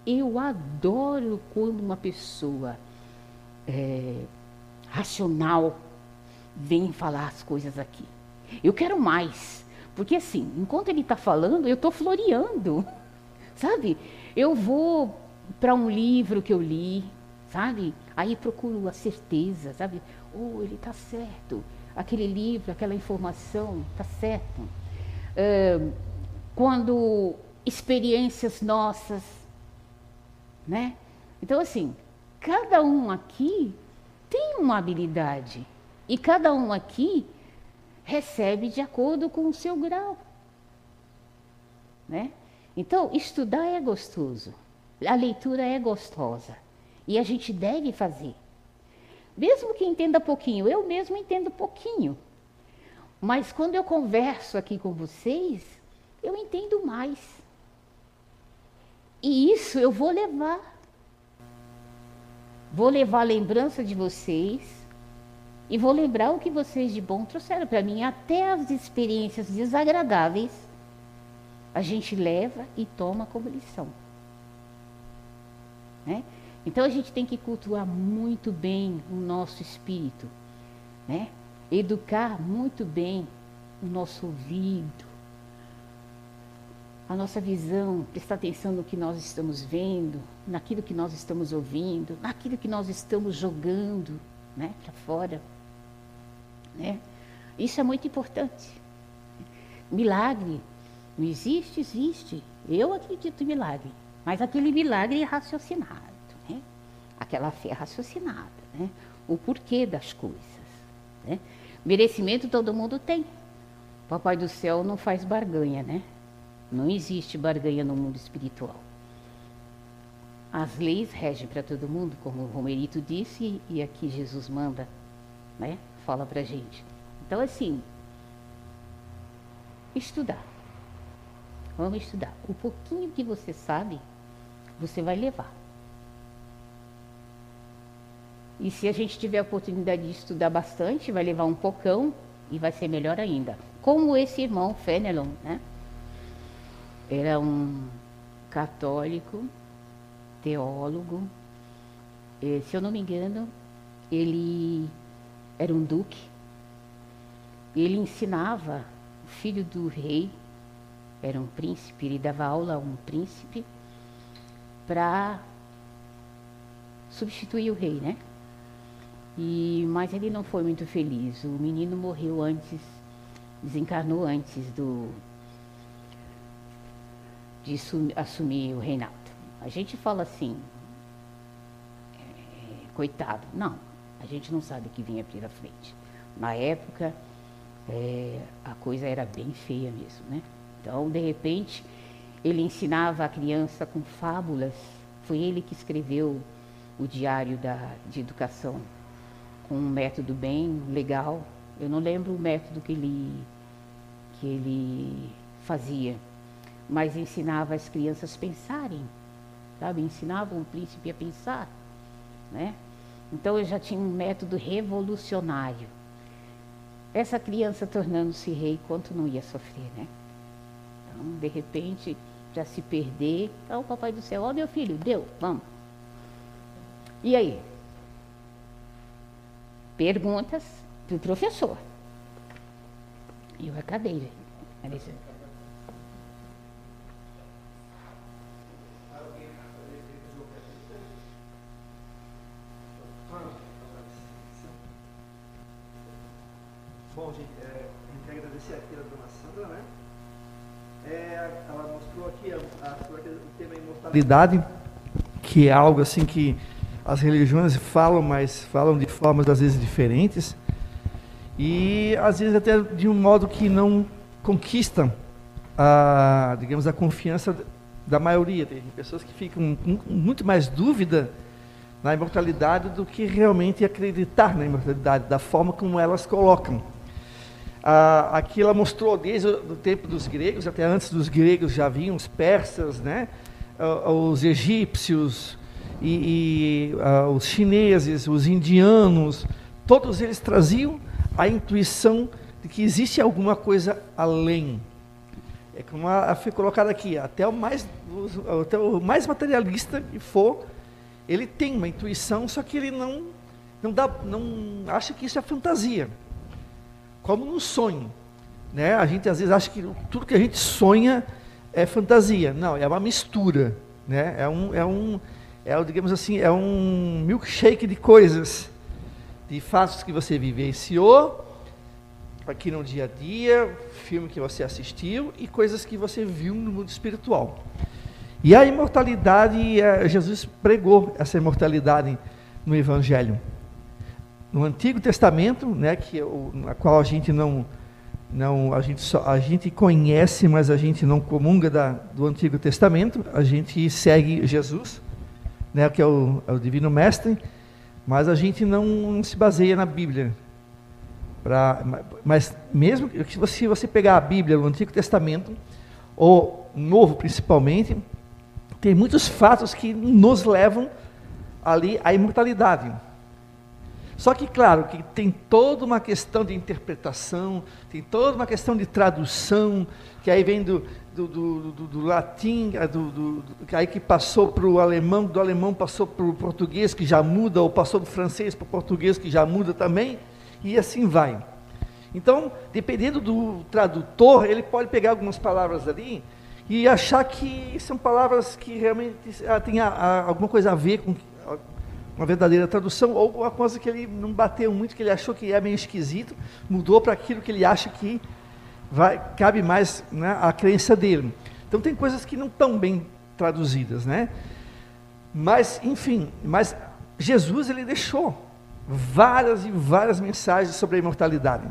Eu adoro quando uma pessoa é, racional vem falar as coisas aqui. Eu quero mais. Porque assim, enquanto ele está falando, eu estou floreando. Sabe? Eu vou para um livro que eu li, sabe? Aí procuro a certeza, sabe? Oh, ele está certo. Aquele livro, aquela informação, está certo. Quando experiências nossas, né? Então, assim, cada um aqui tem uma habilidade e cada um aqui recebe de acordo com o seu grau, né? Então, estudar é gostoso, a leitura é gostosa e a gente deve fazer. Mesmo que entenda pouquinho, eu mesmo entendo pouquinho. Mas quando eu converso aqui com vocês, eu entendo mais. E isso eu vou levar. Vou levar a lembrança de vocês e vou lembrar o que vocês de bom trouxeram para mim, até as experiências desagradáveis a gente leva e toma como lição. Né? Então a gente tem que cultuar muito bem o nosso espírito, né? educar muito bem o nosso ouvido, a nossa visão, prestar atenção no que nós estamos vendo, naquilo que nós estamos ouvindo, naquilo que nós estamos jogando né, para fora. Né? Isso é muito importante. Milagre não existe, existe. Eu acredito em milagre. Mas aquele milagre é raciocinado, né? Aquela fé raciocinada, né? O porquê das coisas. Né? Merecimento todo mundo tem. Papai do céu não faz barganha, né? Não existe barganha no mundo espiritual. As leis regem para todo mundo, como o Romerito disse, e aqui Jesus manda, né? Fala para gente. Então, assim, estudar. Vamos estudar. O pouquinho que você sabe, você vai levar. E se a gente tiver a oportunidade de estudar bastante, vai levar um pocão e vai ser melhor ainda. Como esse irmão Fenelon, né? Era um católico, teólogo. E, se eu não me engano, ele era um duque. Ele ensinava o filho do rei, era um príncipe, ele dava aula a um príncipe para substituir o rei, né? E, mas ele não foi muito feliz. O menino morreu antes, desencarnou antes do de assumir o reinado. A gente fala assim, é, coitado. Não, a gente não sabe o que vinha pela frente. Na época, é, a coisa era bem feia mesmo, né? Então, de repente, ele ensinava a criança com fábulas. Foi ele que escreveu o diário da, de educação com um método bem legal. Eu não lembro o método que ele, que ele fazia, mas ensinava as crianças a pensarem, sabe? Ensinava um príncipe a pensar, né? Então eu já tinha um método revolucionário. Essa criança tornando-se rei, quanto não ia sofrer, né? Então, de repente, já se perder, ah, o papai do céu, ó oh, meu filho, deu, vamos. E aí? perguntas para o professor. Eu acabei. Bom, gente, é, a gente quer agradecer aqui a dona Sandra, né? É, ela mostrou aqui a, a, o imortalidade, que é algo assim que as religiões falam, mas falam de formas às vezes diferentes e às vezes até de um modo que não conquistam a, digamos, a confiança da maioria. Tem pessoas que ficam com muito mais dúvida na imortalidade do que realmente acreditar na imortalidade, da forma como elas colocam. Ah, aqui ela mostrou desde o tempo dos gregos, até antes dos gregos já vinham os persas, né? Os egípcios, e, e uh, os chineses, os indianos, todos eles traziam a intuição de que existe alguma coisa além. É como a, foi colocado aqui, até o mais, até o mais materialista que for, ele tem uma intuição, só que ele não, não, dá, não acha que isso é fantasia. Como no sonho. Né? A gente às vezes acha que tudo que a gente sonha é fantasia. Não, é uma mistura. Né? É, um, é, um, é, digamos assim, é um milkshake de coisas, de fatos que você vivenciou, aqui no dia a dia, filme que você assistiu e coisas que você viu no mundo espiritual. E a imortalidade, é, Jesus pregou essa imortalidade no Evangelho. No Antigo Testamento, né, que na qual a gente não, não a gente só, a gente conhece, mas a gente não comunga da, do Antigo Testamento, a gente segue Jesus né, que é o, é o Divino Mestre, mas a gente não, não se baseia na Bíblia. Pra, mas mesmo que você, você pegar a Bíblia, o Antigo Testamento, ou Novo principalmente, tem muitos fatos que nos levam ali à imortalidade. Só que, claro, que tem toda uma questão de interpretação, tem toda uma questão de tradução, que aí vem do, do, do, do, do latim, do, do, aí que passou para o alemão, do alemão passou para o português, que já muda, ou passou do francês para o português, que já muda também, e assim vai. Então, dependendo do tradutor, ele pode pegar algumas palavras ali e achar que são palavras que realmente ah, têm alguma coisa a ver com uma verdadeira tradução, ou alguma coisa que ele não bateu muito, que ele achou que é meio esquisito, mudou para aquilo que ele acha que vai, cabe mais né, a crença dele. Então tem coisas que não estão bem traduzidas, né? Mas, enfim, mas Jesus ele deixou várias e várias mensagens sobre a imortalidade.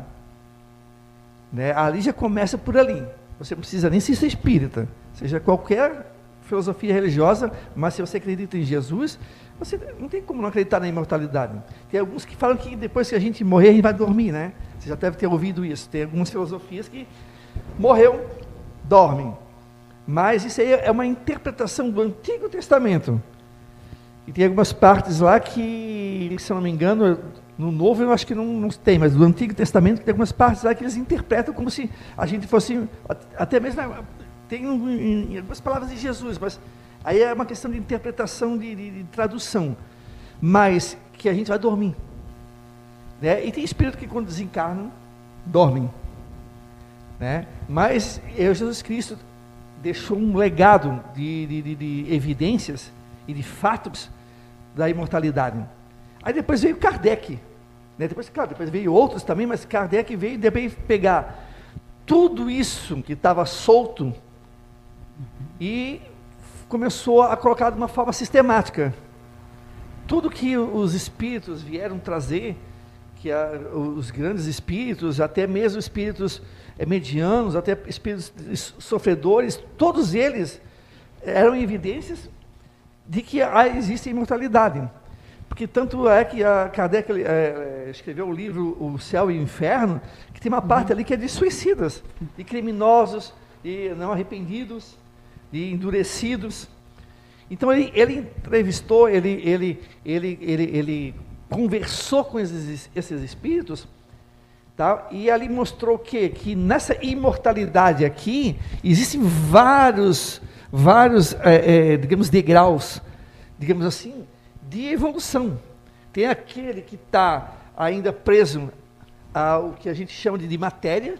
Né? Ali já começa por ali. Você não precisa nem ser espírita, seja qualquer filosofia religiosa, mas se você acredita em Jesus, você não tem como não acreditar na imortalidade. Tem alguns que falam que depois que a gente morrer, a gente vai dormir, né? Você já deve ter ouvido isso. Tem algumas filosofias que morreu, dormem. Mas isso aí é uma interpretação do Antigo Testamento. E tem algumas partes lá que, se eu não me engano, no Novo eu acho que não, não tem, mas do Antigo Testamento tem algumas partes lá que eles interpretam como se a gente fosse, até mesmo, tem em, algumas palavras de Jesus, mas aí é uma questão de interpretação, de, de, de tradução. Mas que a gente vai dormir. Né? E tem espírito que quando desencarnam, dormem. Né? Mas eu, Jesus Cristo deixou um legado de, de, de evidências e de fatos da imortalidade. Aí depois veio Kardec. Né? Depois, claro, depois veio outros também, mas Kardec veio depois pegar tudo isso que estava solto e começou a colocar de uma forma sistemática. Tudo que os espíritos vieram trazer, que a, os grandes espíritos, até mesmo espíritos eh, medianos, até espíritos sofredores, todos eles eram evidências de que existe imortalidade. Porque tanto é que a Kardec é, escreveu o livro O Céu e o Inferno, que tem uma parte ali que é de suicidas, de criminosos, de não arrependidos, de endurecidos. Então ele, ele entrevistou, ele, ele, ele, ele, ele conversou com esses, esses espíritos, tá? e ali mostrou que, que nessa imortalidade aqui, existem vários vários, é, é, digamos, degraus, digamos assim, de evolução. Tem aquele que está ainda preso ao que a gente chama de, de matéria,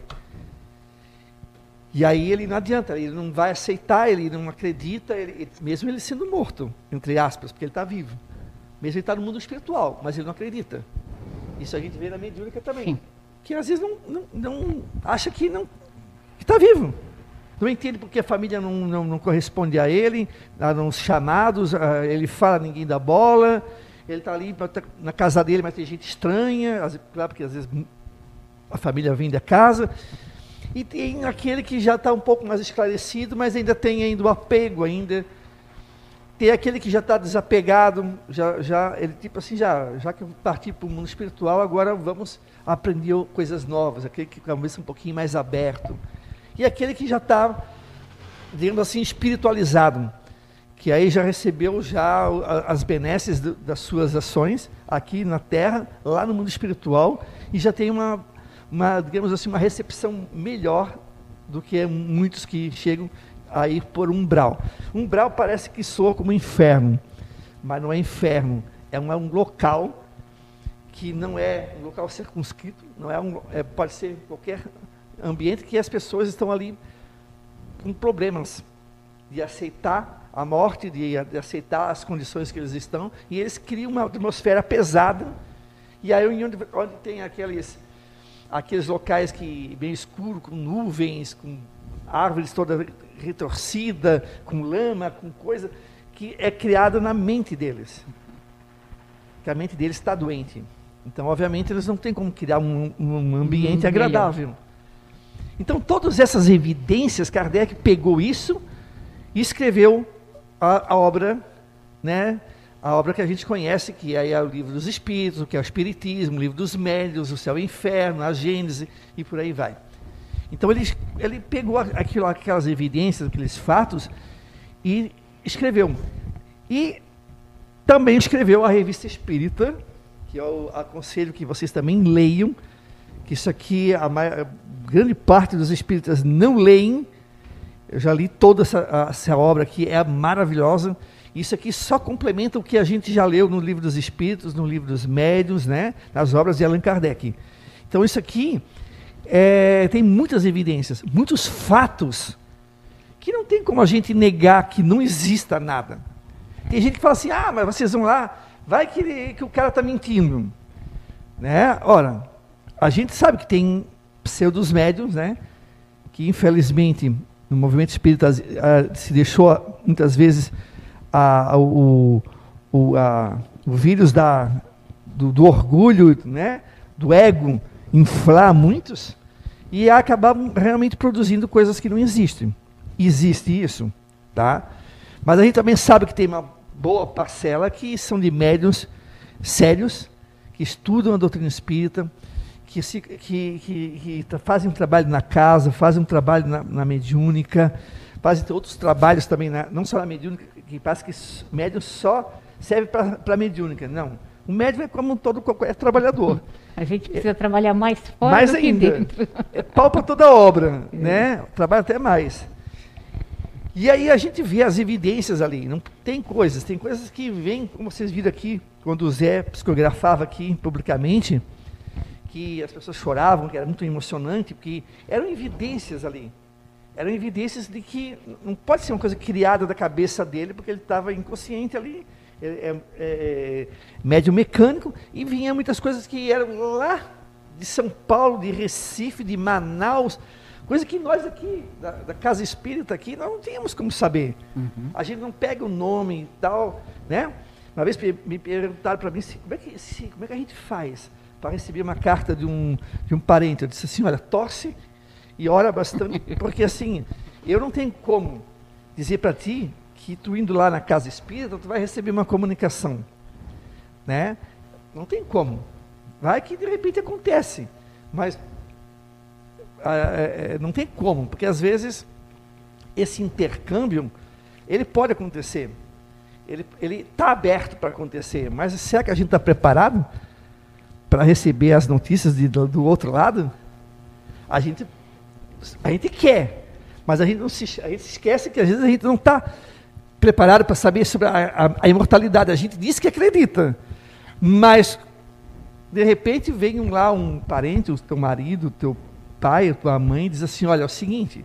e aí ele não adianta, ele não vai aceitar, ele não acredita, ele, mesmo ele sendo morto, entre aspas, porque ele está vivo. Mesmo ele está no mundo espiritual, mas ele não acredita. Isso a gente vê na mediúnica também. Sim. Que às vezes não, não, não acha que não está vivo. Não entende porque a família não, não, não corresponde a ele, nos chamados, ele fala, ninguém dá bola, ele está ali tá na casa dele, mas tem gente estranha, claro, porque às vezes a família vem da casa. E tem aquele que já está um pouco mais esclarecido, mas ainda tem ainda o apego ainda. Tem aquele que já está desapegado, já, já, ele tipo assim, já, já que eu parti para o mundo espiritual, agora vamos aprender coisas novas, aquele que talvez um pouquinho mais aberto e aquele que já está, digamos assim, espiritualizado, que aí já recebeu já as benesses das suas ações aqui na Terra, lá no mundo espiritual, e já tem uma, uma digamos assim, uma recepção melhor do que muitos que chegam a ir por umbral. Umbral parece que soa como inferno, mas não é inferno, é um, é um local que não é um local circunscrito, não é um, é, pode ser qualquer ambiente que as pessoas estão ali com problemas de aceitar a morte, de, de, aceitar as condições que eles estão, e eles criam uma atmosfera pesada. E aí onde, onde tem aqueles, aqueles locais que bem escuro, com nuvens, com árvores toda retorcida, com lama, com coisa que é criada na mente deles. Que a mente deles está doente. Então, obviamente, eles não têm como criar um, um ambiente um agradável. Então, todas essas evidências, Kardec pegou isso e escreveu a, a obra, né? A obra que a gente conhece, que é o livro dos Espíritos, que é o Espiritismo, o livro dos Médios, o Céu e o Inferno, a Gênese e por aí vai. Então ele, ele pegou aquilo, aquelas evidências, aqueles fatos e escreveu. E também escreveu a Revista Espírita, que eu aconselho que vocês também leiam, que isso aqui, a, grande parte dos espíritas não leem. Eu já li toda essa, essa obra aqui, é maravilhosa. Isso aqui só complementa o que a gente já leu no livro dos Espíritos, no livro dos Médiuns, né? nas obras de Allan Kardec. Então, isso aqui é, tem muitas evidências, muitos fatos, que não tem como a gente negar que não exista nada. Tem gente que fala assim: ah, mas vocês vão lá, vai que, que o cara está mentindo. Né? Ora, a gente sabe que tem pseudos médiums, né? Que infelizmente no movimento espírita uh, se deixou muitas vezes uh, o, o, uh, o vírus da, do, do, orgulho, né? Do ego inflar muitos. e acabar realmente produzindo coisas que não existem. Existe isso, tá? Mas a gente também sabe que tem uma boa parcela que são de médios sérios, que estudam a doutrina espírita, que, se, que, que, que fazem um trabalho na casa, fazem um trabalho na, na mediúnica, fazem outros trabalhos também, na, não só na mediúnica, que parece que médium só serve para mediúnica. Não. O médium é como todo qualquer trabalhador. A gente precisa é, trabalhar mais fora mais do ainda. que dentro. É pau para toda obra, é. né? Trabalha até mais. E aí a gente vê as evidências ali. Não tem coisas, tem coisas que vêm, como vocês viram aqui, quando o Zé psicografava aqui publicamente, que as pessoas choravam, que era muito emocionante, porque eram evidências ali. Eram evidências de que não pode ser uma coisa criada da cabeça dele, porque ele estava inconsciente ali, é, é, é, médio mecânico, e vinha muitas coisas que eram lá de São Paulo, de Recife, de Manaus, coisa que nós aqui, da, da Casa Espírita aqui, nós não tínhamos como saber. Uhum. A gente não pega o nome e tal, né? Uma vez me perguntaram para mim, como é, que, como é que a gente faz? para receber uma carta de um, de um parente. Eu disse assim, olha, torce e ora bastante, porque assim, eu não tenho como dizer para ti que tu indo lá na casa espírita, tu vai receber uma comunicação, né? Não tem como. Vai que de repente acontece, mas é, não tem como, porque às vezes esse intercâmbio ele pode acontecer, ele está aberto para acontecer, mas será que a gente está preparado? para receber as notícias de, do, do, outro lado, a gente, a gente quer, mas a gente, não se, a gente esquece que às vezes a gente não está preparado para saber sobre a, a, a, imortalidade. A gente diz que acredita, mas de repente vem um, lá um parente, o teu marido, o teu pai, a tua mãe, diz assim: Olha, é o seguinte,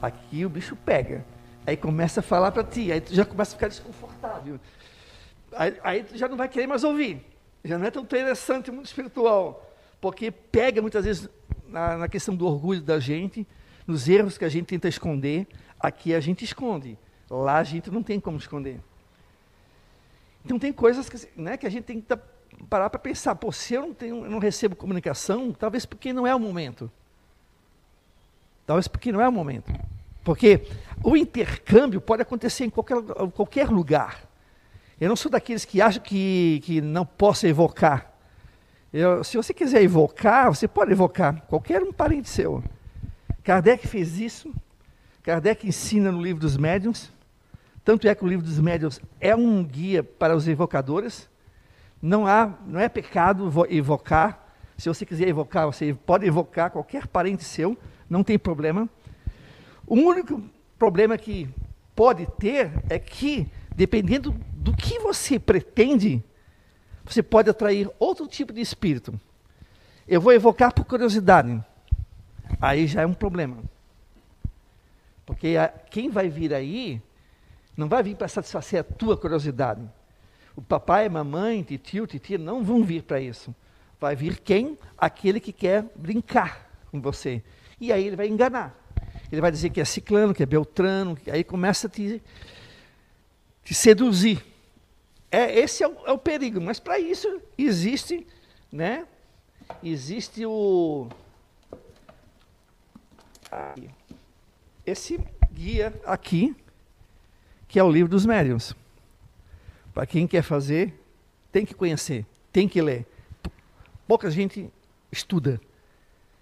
aqui o bicho pega. Aí começa a falar para ti, aí tu já começa a ficar desconfortável. Aí, aí tu já não vai querer mais ouvir já não é tão interessante muito espiritual, porque pega muitas vezes na, na, questão do orgulho da gente, nos erros que a gente tenta esconder, aqui a gente esconde, lá a gente não tem como esconder. Então tem coisas que, né, que a gente tem que parar para pensar, pô, se eu não, tenho, eu não recebo comunicação, talvez porque não é o momento. Talvez porque não é o momento. Porque o intercâmbio pode acontecer em qualquer, qualquer lugar. Eu não sou daqueles que acham que, que não posso evocar. Eu, se você quiser evocar, você pode evocar qualquer um parente seu. Kardec fez isso. Kardec ensina no livro dos médiuns. Tanto é que o livro dos médiuns é um guia para os evocadores. Não há, não é pecado evocar. Se você quiser evocar, você pode evocar qualquer parente seu, não tem problema. O único problema que pode ter é que dependendo do que você pretende, você pode atrair outro tipo de espírito. Eu vou evocar por curiosidade. Aí já é um problema. Porque a, quem vai vir aí não vai vir para satisfazer a tua curiosidade. O papai, mamãe, tio, titia não vão vir para isso. Vai vir quem? Aquele que quer brincar com você. E aí ele vai enganar. Ele vai dizer que é ciclano, que é beltrano, aí começa a te te seduzir. É, esse é o, é o perigo, mas para isso existe, né? Existe o esse guia aqui, que é o livro dos médiuns. Para quem quer fazer, tem que conhecer, tem que ler. Pouca gente estuda.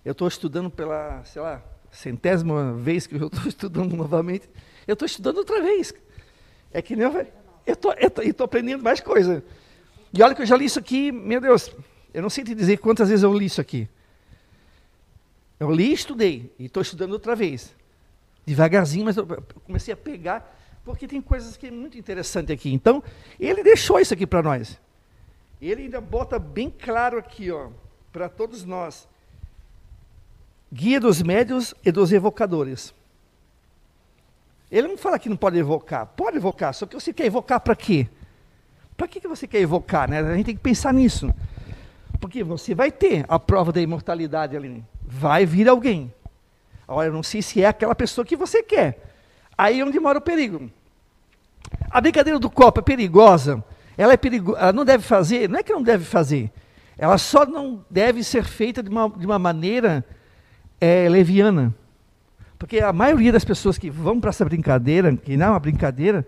Eu estou estudando pela, sei lá, centésima vez que eu estou estudando novamente. Eu estou estudando outra vez. É que nem eu, eu tô, estou aprendendo mais coisa. E olha que eu já li isso aqui, meu Deus, eu não sei te dizer quantas vezes eu li isso aqui. Eu li e estudei, e estou estudando outra vez. Devagarzinho, mas eu comecei a pegar, porque tem coisas que é muito interessante aqui. Então, ele deixou isso aqui para nós. Ele ainda bota bem claro aqui, ó, para todos nós. Guia dos médios e dos evocadores. Ele não fala que não pode evocar. Pode evocar, só que você quer evocar para quê? Para que, que você quer evocar? Né? A gente tem que pensar nisso. Porque você vai ter a prova da imortalidade ali. Vai vir alguém. Agora, eu não sei se é aquela pessoa que você quer. Aí é onde mora o perigo. A brincadeira do copo é perigosa. Ela é perigosa. Ela não deve fazer. Não é que não deve fazer. Ela só não deve ser feita de uma, de uma maneira é leviana. Porque a maioria das pessoas que vão para essa brincadeira, que não é uma brincadeira,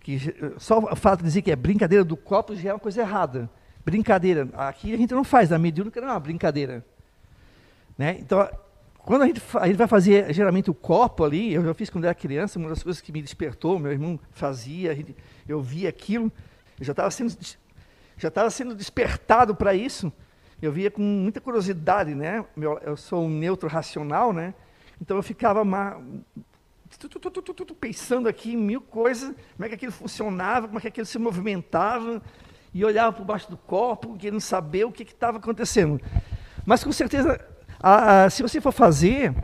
que só o fato de dizer que é brincadeira do copo já é uma coisa errada. Brincadeira. Aqui a gente não faz, a mediúnica não é uma brincadeira. Né? Então, quando a gente, a gente vai fazer geralmente o copo ali, eu já fiz quando era criança, uma das coisas que me despertou, meu irmão fazia, gente, eu via aquilo, eu já estava sendo, já estava sendo despertado para isso. Eu via com muita curiosidade, né? Eu sou um neutro racional, né? Então eu ficava pensando aqui em mil coisas, como é que aquilo funcionava, como é que aquilo se movimentava, e olhava por baixo do copo, querendo saber o que estava acontecendo. Mas com certeza, a, a, se você for fazer,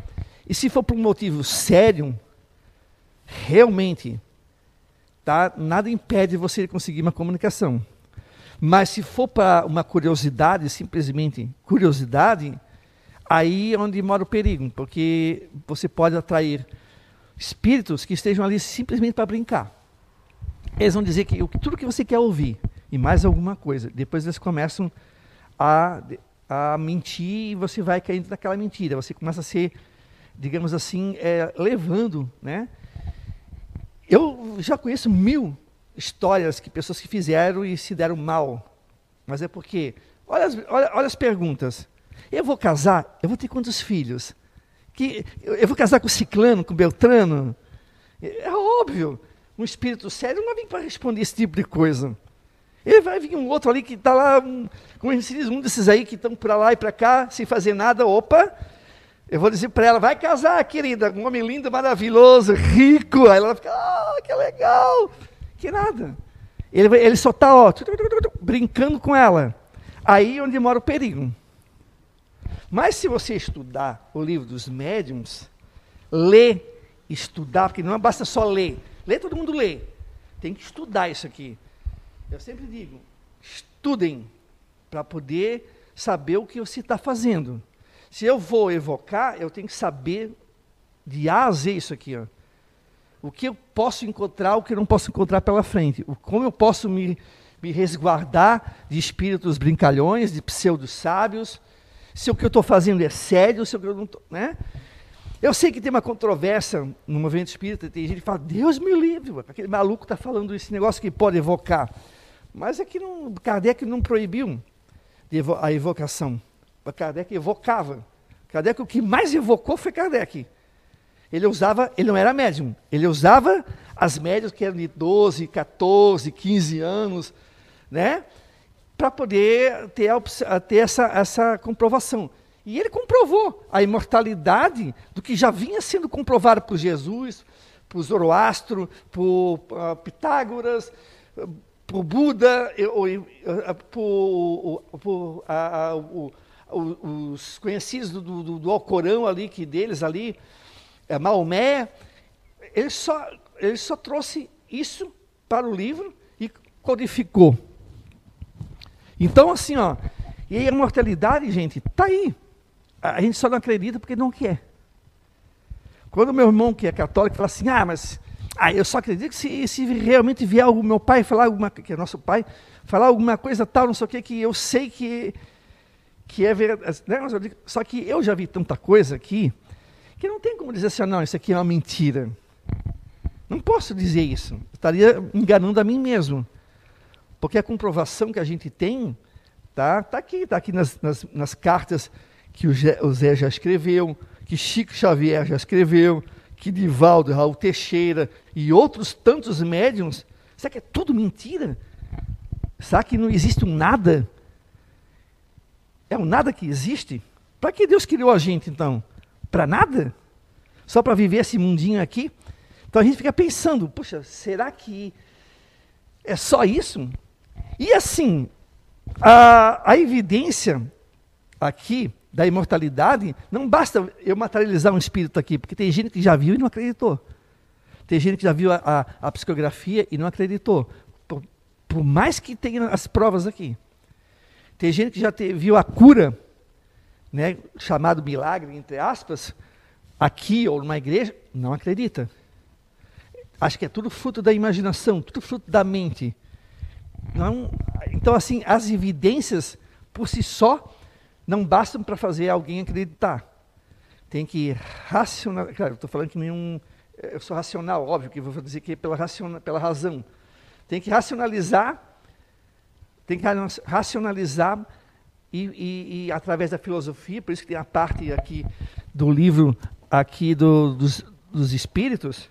e se for por um motivo sério, realmente, tá, nada impede você conseguir uma comunicação. Mas se for para uma curiosidade, simplesmente curiosidade, aí é onde mora o perigo, porque você pode atrair espíritos que estejam ali simplesmente para brincar. Eles vão dizer que tudo que você quer ouvir e mais alguma coisa. Depois eles começam a, a mentir e você vai caindo naquela mentira. Você começa a ser, digamos assim, é, levando, né? Eu já conheço mil histórias que pessoas que fizeram e se deram mal. Mas é porque, olha as, olha, olha as perguntas. Eu vou casar, eu vou ter quantos filhos? Que, eu vou casar com Ciclano, com Beltrano? É óbvio. Um espírito sério não vem para responder esse tipo de coisa. Ele vai vir um outro ali que está lá, um, como se diz, um desses aí que estão para lá e para cá, sem fazer nada. Opa, eu vou dizer para ela, vai casar, querida, um homem lindo, maravilhoso, rico. Aí ela fica, ah, que legal. Que nada. Ele, ele só está, ó, brincando com ela. Aí é onde mora o perigo. Mas se você estudar o livro dos médiums, ler, estudar, porque não basta só ler. Ler, todo mundo lê. Tem que estudar isso aqui. Eu sempre digo, estudem para poder saber o que você está fazendo. Se eu vou evocar, eu tenho que saber de A a Z isso aqui. Ó. O que eu posso encontrar, o que eu não posso encontrar pela frente. O, como eu posso me, me resguardar de espíritos brincalhões, de pseudos sábios se o que eu estou fazendo é sério, se o que eu não estou. Né? Eu sei que tem uma controvérsia no movimento espírita, tem gente que fala, Deus me livre, aquele maluco está falando esse negócio que pode evocar. Mas é que não, Kardec não proibiu a evocação. Kardec evocava. Kardec, o que mais evocou foi Kardec. Ele usava, ele não era médium, ele usava as médias que eram de 12, 14, 15 anos, né? Para poder ter, a, ter essa, essa comprovação. E ele comprovou a imortalidade do que já vinha sendo comprovado por Jesus, por Zoroastro, por uh, Pitágoras, por Buda, por, por os conhecidos do, do, do Alcorão ali, que deles ali, é, Maomé. Ele só, ele só trouxe isso para o livro e codificou. Então, assim, ó, e a imortalidade, gente, está aí. A gente só não acredita porque não quer. Quando meu irmão, que é católico, fala assim, ah, mas ah, eu só acredito se, se realmente vier o meu pai falar alguma que é nosso pai, falar alguma coisa tal, não sei o que, que eu sei que, que é verdade. Né? Só que eu já vi tanta coisa aqui que não tem como dizer assim, não, isso aqui é uma mentira. Não posso dizer isso. estaria enganando a mim mesmo. Porque a comprovação que a gente tem tá, tá aqui, está aqui nas, nas, nas, cartas que o Zé já escreveu, que Chico Xavier já escreveu, que Divaldo, Raul Teixeira e outros tantos médiums. Será que é tudo mentira? Será que não existe um nada? É um nada que existe? Para que Deus criou a gente então? Para nada? Só para viver esse mundinho aqui? Então a gente fica pensando, poxa, será que é só isso? E assim, a, a evidência aqui da imortalidade, não basta eu materializar um espírito aqui, porque tem gente que já viu e não acreditou. Tem gente que já viu a, a, a psicografia e não acreditou. Por, por, mais que tenha as provas aqui. Tem gente que já te, viu a cura, né, chamado milagre, entre aspas, aqui ou numa igreja, não acredita. Acho que é tudo fruto da imaginação, tudo fruto da mente. Não, então, assim, as evidências por si só não bastam para fazer alguém acreditar. tem que racionalizar. Claro, estou falando que nenhum. Eu sou racional, óbvio que vou dizer que é pela, raciona, pela razão. Tem que racionalizar, tem que racionalizar e, e, e, através da filosofia, por isso que tem a parte aqui do livro aqui do, dos, dos espíritos,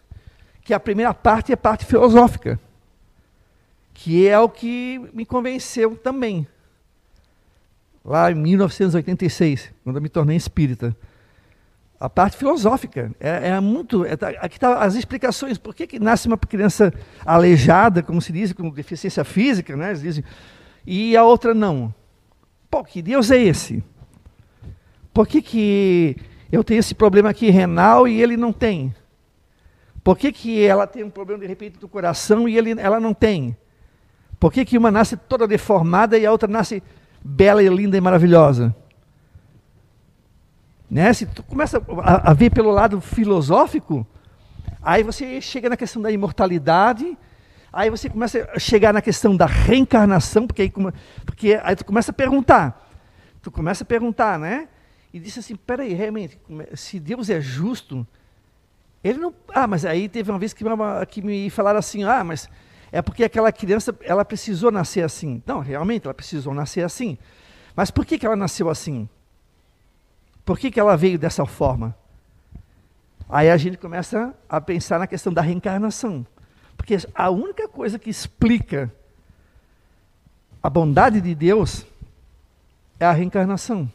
que a primeira parte é a parte filosófica, que é o que me convenceu também. Lá em 1986, quando eu me tornei espírita. A parte filosófica. É, é muito. É, tá, aqui estão tá as explicações. Por que, que nasce uma criança aleijada, como se diz, com deficiência física, né? Dizem, e a outra não? Pô, que Deus é esse? Por que, que eu tenho esse problema aqui renal e ele não tem? Por que, que ela tem um problema de repente do coração e ele, ela não tem? Por que, que uma nasce toda deformada e a outra nasce bela e linda e maravilhosa? Né? Se tu começa a, a ver pelo lado filosófico, aí você chega na questão da imortalidade, aí você começa a chegar na questão da reencarnação, porque aí, porque aí tu começa a perguntar. Tu começa a perguntar, né? E disse assim, peraí, realmente, se Deus é justo, ele não. Ah, mas aí teve uma vez que, que me falaram assim: ah, mas é porque aquela criança ela precisou nascer assim. Não, realmente ela precisou nascer assim. Mas por que, que ela nasceu assim? Por que, que ela veio dessa forma? Aí a gente começa a pensar na questão da reencarnação. Porque a única coisa que explica a bondade de Deus é a reencarnação.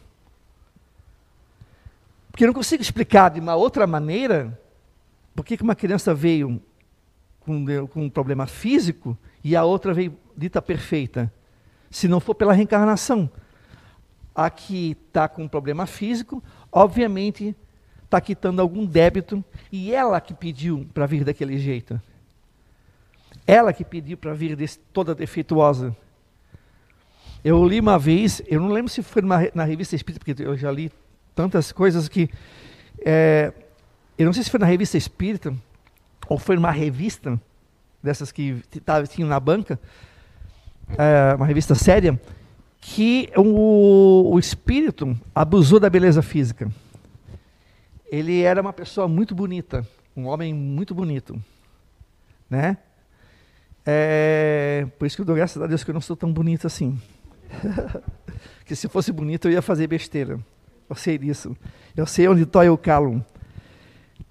Porque eu não consigo explicar de uma outra maneira por que uma criança veio com, com um problema físico e a outra veio dita perfeita? Se não for pela reencarnação. A que está com um problema físico, obviamente está quitando algum débito e ela que pediu para vir daquele jeito. Ela que pediu para vir desse, toda defeituosa. Eu li uma vez, eu não lembro se foi numa, na revista Espírita, porque eu já li tantas coisas que é, eu não sei se foi na revista Espírita ou foi numa revista dessas que tinham na banca, é, uma revista séria, que o, o espírito abusou da beleza física. Ele era uma pessoa muito bonita, um homem muito bonito, né? É, por isso que eu dou graças a Deus que eu não sou tão bonito assim. que se fosse bonito eu ia fazer besteira. Eu sei disso. Eu sei onde toia o calo.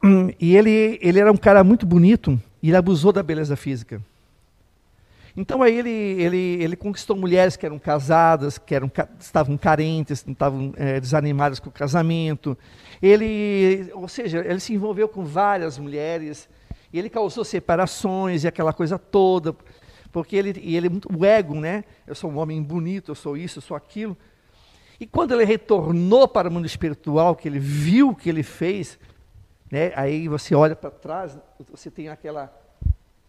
Hum, e ele, ele era um cara muito bonito e ele abusou da beleza física. Então aí ele, ele, ele conquistou mulheres que eram casadas, que eram, estavam carentes, estavam é, desanimadas com o casamento. Ele, ou seja, ele se envolveu com várias mulheres e ele causou separações e aquela coisa toda, porque ele, e ele o ego, né? Eu sou um homem bonito, eu sou isso, eu sou aquilo. E quando ele retornou para o mundo espiritual, que ele viu o que ele fez, né? Aí você olha para trás, você tem aquela,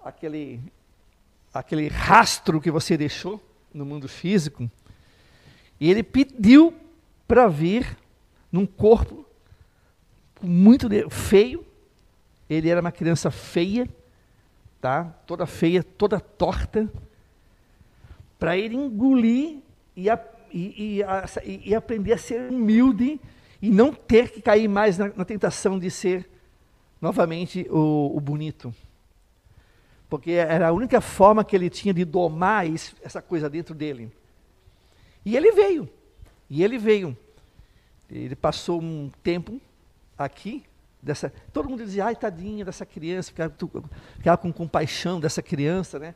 aquele, aquele rastro que você deixou no mundo físico. E ele pediu para vir num corpo muito feio. Ele era uma criança feia, tá? Toda feia, toda torta, para ele engolir e, e, e, e aprender a ser humilde e não ter que cair mais na, na tentação de ser novamente o, o, bonito. Porque era a única forma que ele tinha de domar isso, essa coisa dentro dele. E ele veio. E ele veio. Ele passou um tempo aqui, dessa, todo mundo dizia, ai, tadinha dessa criança, ficava, ficava com compaixão dessa criança, né?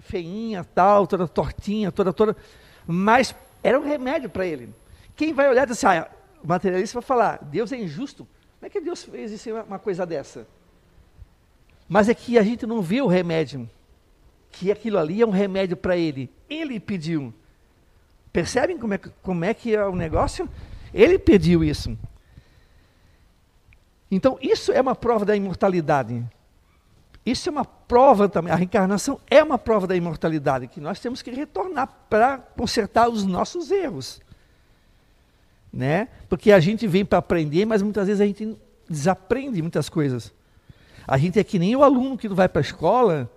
Feinha, tal, toda tortinha, toda, toda. Mas era um remédio para ele. Quem vai olhar e dizer assim, ah, materialista vai falar, Deus é injusto. Como é que Deus fez isso, uma coisa dessa? Mas é que a gente não vê o remédio, que aquilo ali é um remédio para ele. Ele pediu. Percebem como é, como é que é o negócio? Ele pediu isso. Então, isso é uma prova da imortalidade. Isso é uma prova também, a reencarnação é uma prova da imortalidade, que nós temos que retornar para consertar os nossos erros né? Porque a gente vem para aprender, mas muitas vezes a gente desaprende muitas coisas. A gente é que nem o aluno que não vai para a escola,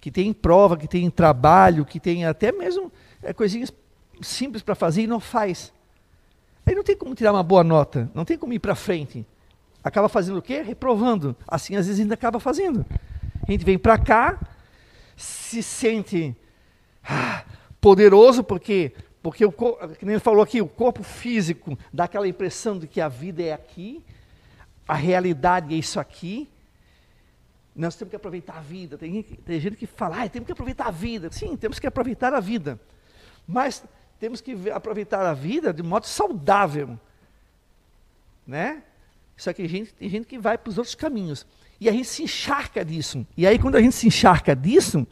que tem prova, que tem trabalho, que tem até mesmo é, coisinhas simples para fazer e não faz. Aí não tem como tirar uma boa nota, não tem como ir para frente. acaba fazendo o quê? Reprovando. Assim, às vezes, a gente acaba fazendo. A gente vem para cá, se sente ah, poderoso, porque, porque o, que ele falou aqui, o corpo físico dá aquela impressão de que a vida é aqui, a realidade é isso aqui. Nós temos que aproveitar a vida. Tem, tem gente que fala, ah, temos que aproveitar a vida. Sim, temos que aproveitar a vida. Mas temos que aproveitar a vida de modo saudável. Né? Só que gente, tem gente que vai para os outros caminhos. E a gente se encharca disso. E aí, quando a gente se encharca disso,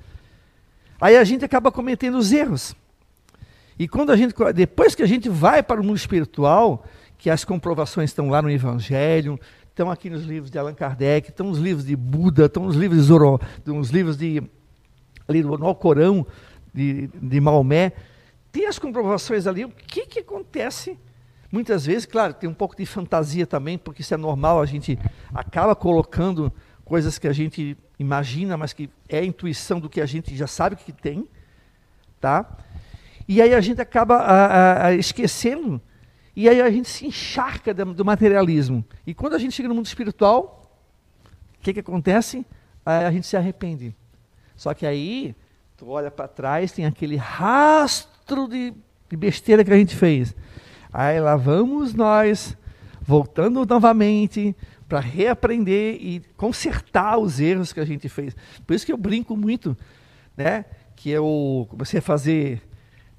aí a gente acaba cometendo os erros. E quando a gente, depois que a gente vai para o mundo espiritual, que as comprovações estão lá no Evangelho, estão aqui nos livros de Allan Kardec, estão nos livros de Buda, estão nos livros de Zoro, nos livros de ali no Alcorão de, de Maomé, tem as comprovações ali, o que, que acontece Muitas vezes, claro, tem um pouco de fantasia também, porque isso é normal, a gente acaba colocando coisas que a gente imagina, mas que é intuição do que a gente já sabe que tem, tá? E aí a gente acaba a, a, esquecendo, e aí a gente se encharca do materialismo. E quando a gente chega no mundo espiritual, o que, que acontece? Aí a gente se arrepende. Só que aí, tu olha para trás, tem aquele rastro de, de besteira que a gente fez. Aí lá vamos nós, voltando novamente para reaprender e consertar os erros que a gente fez. Por isso que eu brinco muito, né? Que eu comecei a fazer,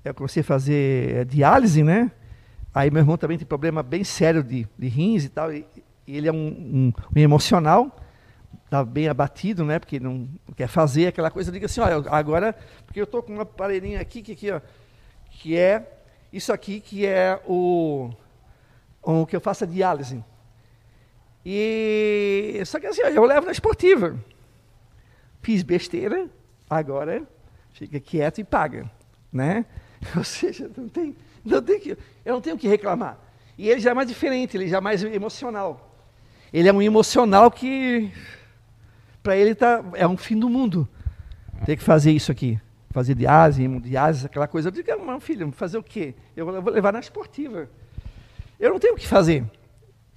eu comecei a fazer é, diálise, né? Aí meu irmão também tem problema bem sério de, de rins e tal. E, e ele é um, um, um emocional, está bem abatido, né? Porque não quer fazer aquela coisa. Diga assim, olha, agora, porque eu estou com uma aparelhinha aqui que, aqui, ó, que é isso aqui que é o, o que eu faço a diálise. E só que assim, eu levo na esportiva. Fiz besteira, agora fica quieto e paga, né? Ou seja, não tem, não tem que, eu não tenho que reclamar. E ele já é mais diferente, ele já é mais emocional. Ele é um emocional que para ele tá, é um fim do mundo. Ter que fazer isso aqui fazer diase, hemodiase, aquela coisa. Eu digo, meu filho, fazer o quê? Eu vou levar na esportiva. Eu não tenho o que fazer.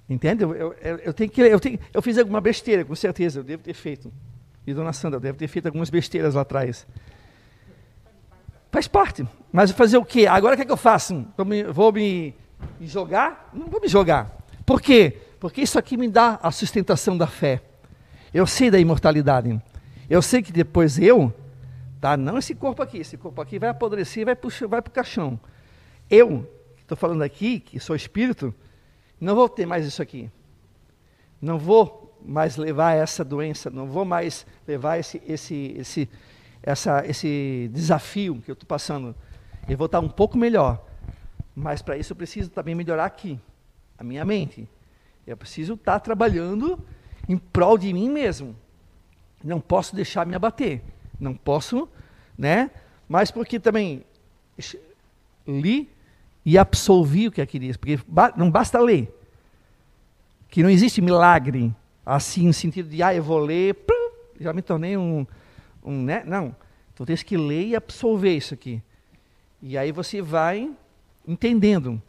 Entende? Eu, eu, eu, tenho que, eu, tenho, eu fiz alguma besteira, com certeza, eu devo ter feito. E dona Sandra, eu devo ter feito algumas besteiras lá atrás. Faz parte. Mas fazer o quê? Agora o que, é que eu faço? Vou me, vou me, jogar? Não vou me jogar. Por quê? Porque isso aqui me dá a sustentação da fé. Eu sei da imortalidade. Eu sei que depois eu Tá? Não esse corpo aqui. Esse corpo aqui vai apodrecer vai para vai o caixão. Eu, estou falando aqui, que sou espírito, não vou ter mais isso aqui. Não vou mais levar essa doença, não vou mais levar esse, esse, esse, essa, esse desafio que eu estou passando. Eu vou estar um pouco melhor. Mas para isso eu preciso também melhorar aqui, a minha mente. Eu preciso estar trabalhando em prol de mim mesmo. Não posso deixar me abater. Não posso, né? Mas porque também li e absolvi o que aqui diz. Porque não basta ler. Que não existe milagre assim, no sentido de, ah, eu vou ler, já me tornei um, um né? Não. Tu tens que ler e absolver isso aqui. E aí você vai entendendo.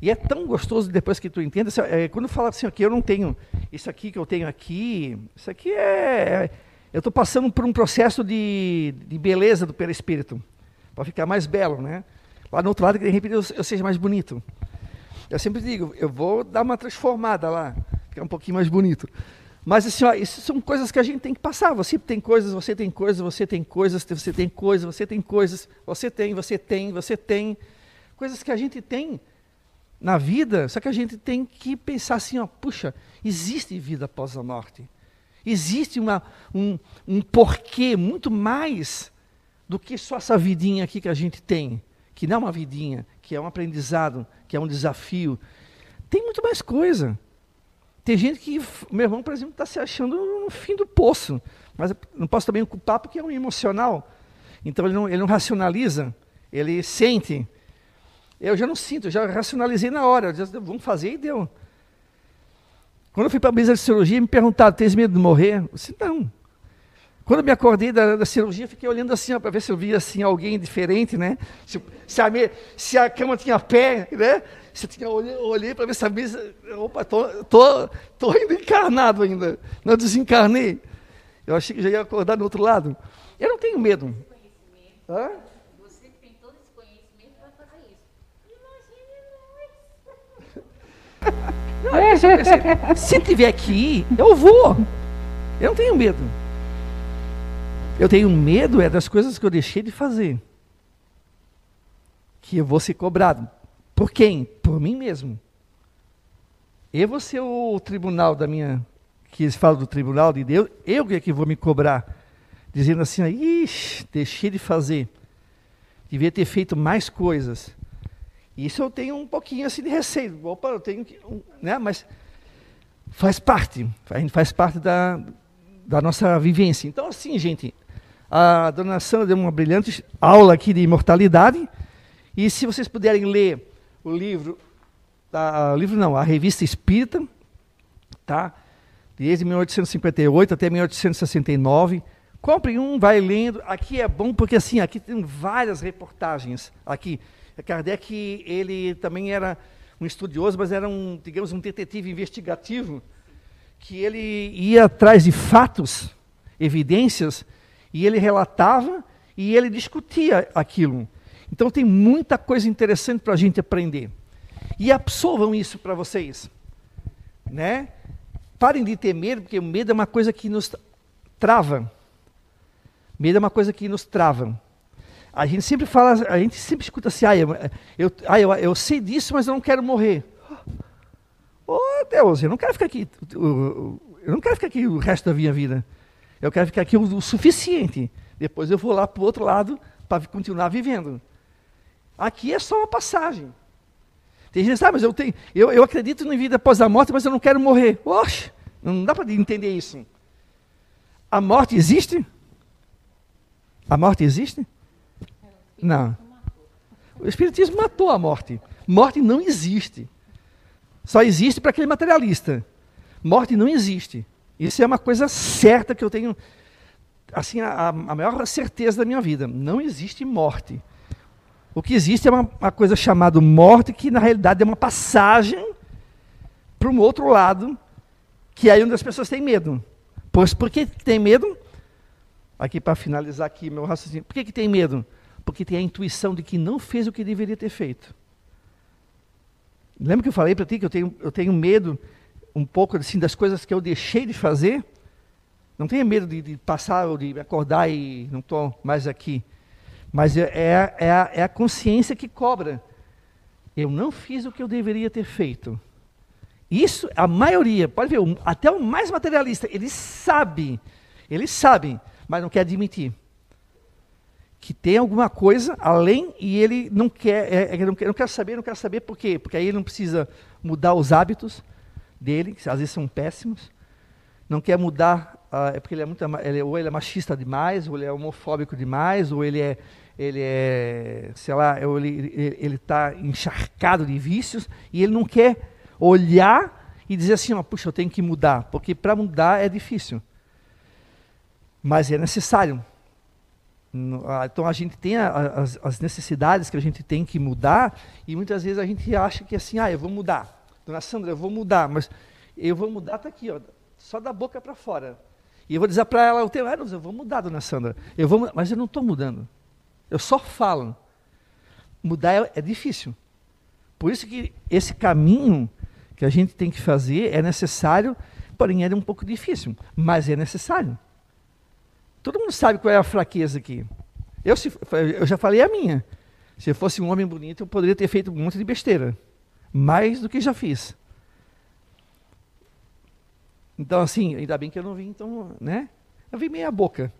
E é tão gostoso depois que tu entende. É, quando fala assim, aqui, eu não tenho isso aqui que eu tenho aqui, isso aqui é, eu estou passando por um processo de, de beleza do perispírito, para ficar mais belo, né? Lá no outro lado, que de repente eu, eu, seja mais bonito. Eu sempre digo, eu vou dar uma transformada lá, ficar um pouquinho mais bonito. Mas assim, ó, isso são coisas que a gente tem que passar. Você tem coisas, você tem coisas, você tem coisas, você tem coisas, você tem coisas, você tem, você tem, você tem. Coisas que a gente tem na vida, só que a gente tem que pensar assim, ó, puxa, existe vida após a morte. Existe uma, um, um porquê muito mais do que só essa vidinha aqui que a gente tem, que não é uma vidinha, que é um aprendizado, que é um desafio. Tem muito mais coisa. Tem gente que, meu irmão, por exemplo, está se achando no fim do poço. Mas não posso também ocupar porque é um emocional. Então ele não, ele não racionaliza, ele sente. Eu já não sinto, eu já racionalizei na hora. Já, vamos fazer e deu. Quando eu fui para a mesa de cirurgia, me perguntaram: tens medo de morrer? Eu disse: não. Quando eu me acordei da, da cirurgia, fiquei olhando assim, para ver se eu via assim, alguém diferente, né? Se, se, a, me, se a cama tinha pé, né? Se tinha, olhei, olhei para ver se a mesa. Opa, tô, tô, tô ainda encarnado ainda. Não desencarnei. Eu achei que já ia acordar do outro lado. Eu não tenho medo. Hã? Você tem todo esse conhecimento para fazer isso. Imagine nós. se tiver que ir, eu vou. Eu não tenho medo. Eu tenho medo é das coisas que eu deixei de fazer. Que eu vou ser cobrado. Por quem? Por mim mesmo. Eu vou ser o tribunal da minha. Que eles falam do tribunal de Deus. Eu que é que vou me cobrar. Dizendo assim, ixi, deixei de fazer. Devia ter feito mais coisas. Isso eu tenho um pouquinho assim de receio. Opa, eu tenho que. Né? Mas faz parte. Faz parte da, da nossa vivência. Então, assim, gente, a dona Sandra deu uma brilhante aula aqui de imortalidade. E se vocês puderem ler o livro, a, livro não, a revista Espírita, tá? Desde 1858 até 1869. Compre um, vai lendo. Aqui é bom porque assim, aqui tem várias reportagens. Aqui, Kardec, ele também era um estudioso, mas era um, digamos, um detetive investigativo que ele ia atrás de fatos, evidências, e ele relatava e ele discutia aquilo. Então tem muita coisa interessante para a gente aprender. E absorvam isso para vocês. Né? Parem de ter medo, porque o medo é uma coisa que nos trava. Medo é uma coisa que nos trava. A gente sempre fala, a gente sempre escuta assim, ah, eu, eu, ah, eu, eu sei disso, mas eu não quero morrer. Oh Deus, eu não quero ficar aqui. Eu não quero ficar aqui o resto da minha vida. Eu quero ficar aqui o, o suficiente. Depois eu vou lá para o outro lado para continuar vivendo. Aqui é só uma passagem. Tem gente que sabe, mas eu, tenho, eu, eu acredito na vida após a morte, mas eu não quero morrer. Oxe, não dá para entender isso. A morte existe? A morte existe? Não. O Espiritismo matou a morte. Morte não existe. Só existe para aquele materialista. Morte não existe. Isso é uma coisa certa que eu tenho, assim, a, a maior certeza da minha vida. Não existe morte. O que existe é uma, uma coisa chamada morte, que na realidade é uma passagem para um outro lado, que é aí onde as pessoas têm medo. Pois por que tem medo? Aqui para finalizar aqui meu raciocínio. Por que, que tem medo? Porque tem a intuição de que não fez o que deveria ter feito. Lembra que eu falei para ti que eu tenho, eu tenho medo um pouco assim das coisas que eu deixei de fazer? Não tenha medo de, de passar ou de acordar e não estou mais aqui. Mas é, é, é, a, é a consciência que cobra. Eu não fiz o que eu deveria ter feito. Isso, a maioria, pode ver, até o mais materialista, ele sabe, ele sabe, mas não quer admitir que tem alguma coisa além e ele não quer, é, é, não quer, não quer saber, não quer saber por quê? Porque aí ele não precisa mudar os hábitos dele, que às vezes são péssimos, não quer mudar, uh, é porque ele é muito, ele, ou ele é machista demais, ou ele é homofóbico demais, ou ele é, ele é, sei lá, ou ele está encharcado de vícios e ele não quer olhar e dizer assim, ó, puxa, eu tenho que mudar, porque para mudar é difícil, mas é necessário. Ah, então a gente tem as, as, necessidades que a gente tem que mudar e muitas vezes a gente acha que assim, ah, eu vou mudar. Dona Sandra, eu vou mudar, mas eu vou mudar está aqui, ó, só da boca para fora. E eu vou dizer para ela, eu, ah, eu vou mudar, Dona Sandra. Eu vou, mas eu não estou mudando. Eu só falo. Mudar é, é difícil. Por isso que esse caminho que a gente tem que fazer é necessário, porém é um pouco difícil, mas é necessário. Todo mundo sabe qual é a fraqueza aqui. Eu, se, eu já falei a minha. Se eu fosse um homem bonito, eu poderia ter feito um monte de besteira. Mais do que já fiz. Então, assim, ainda bem que eu não vim, então, né? Eu vim meia boca.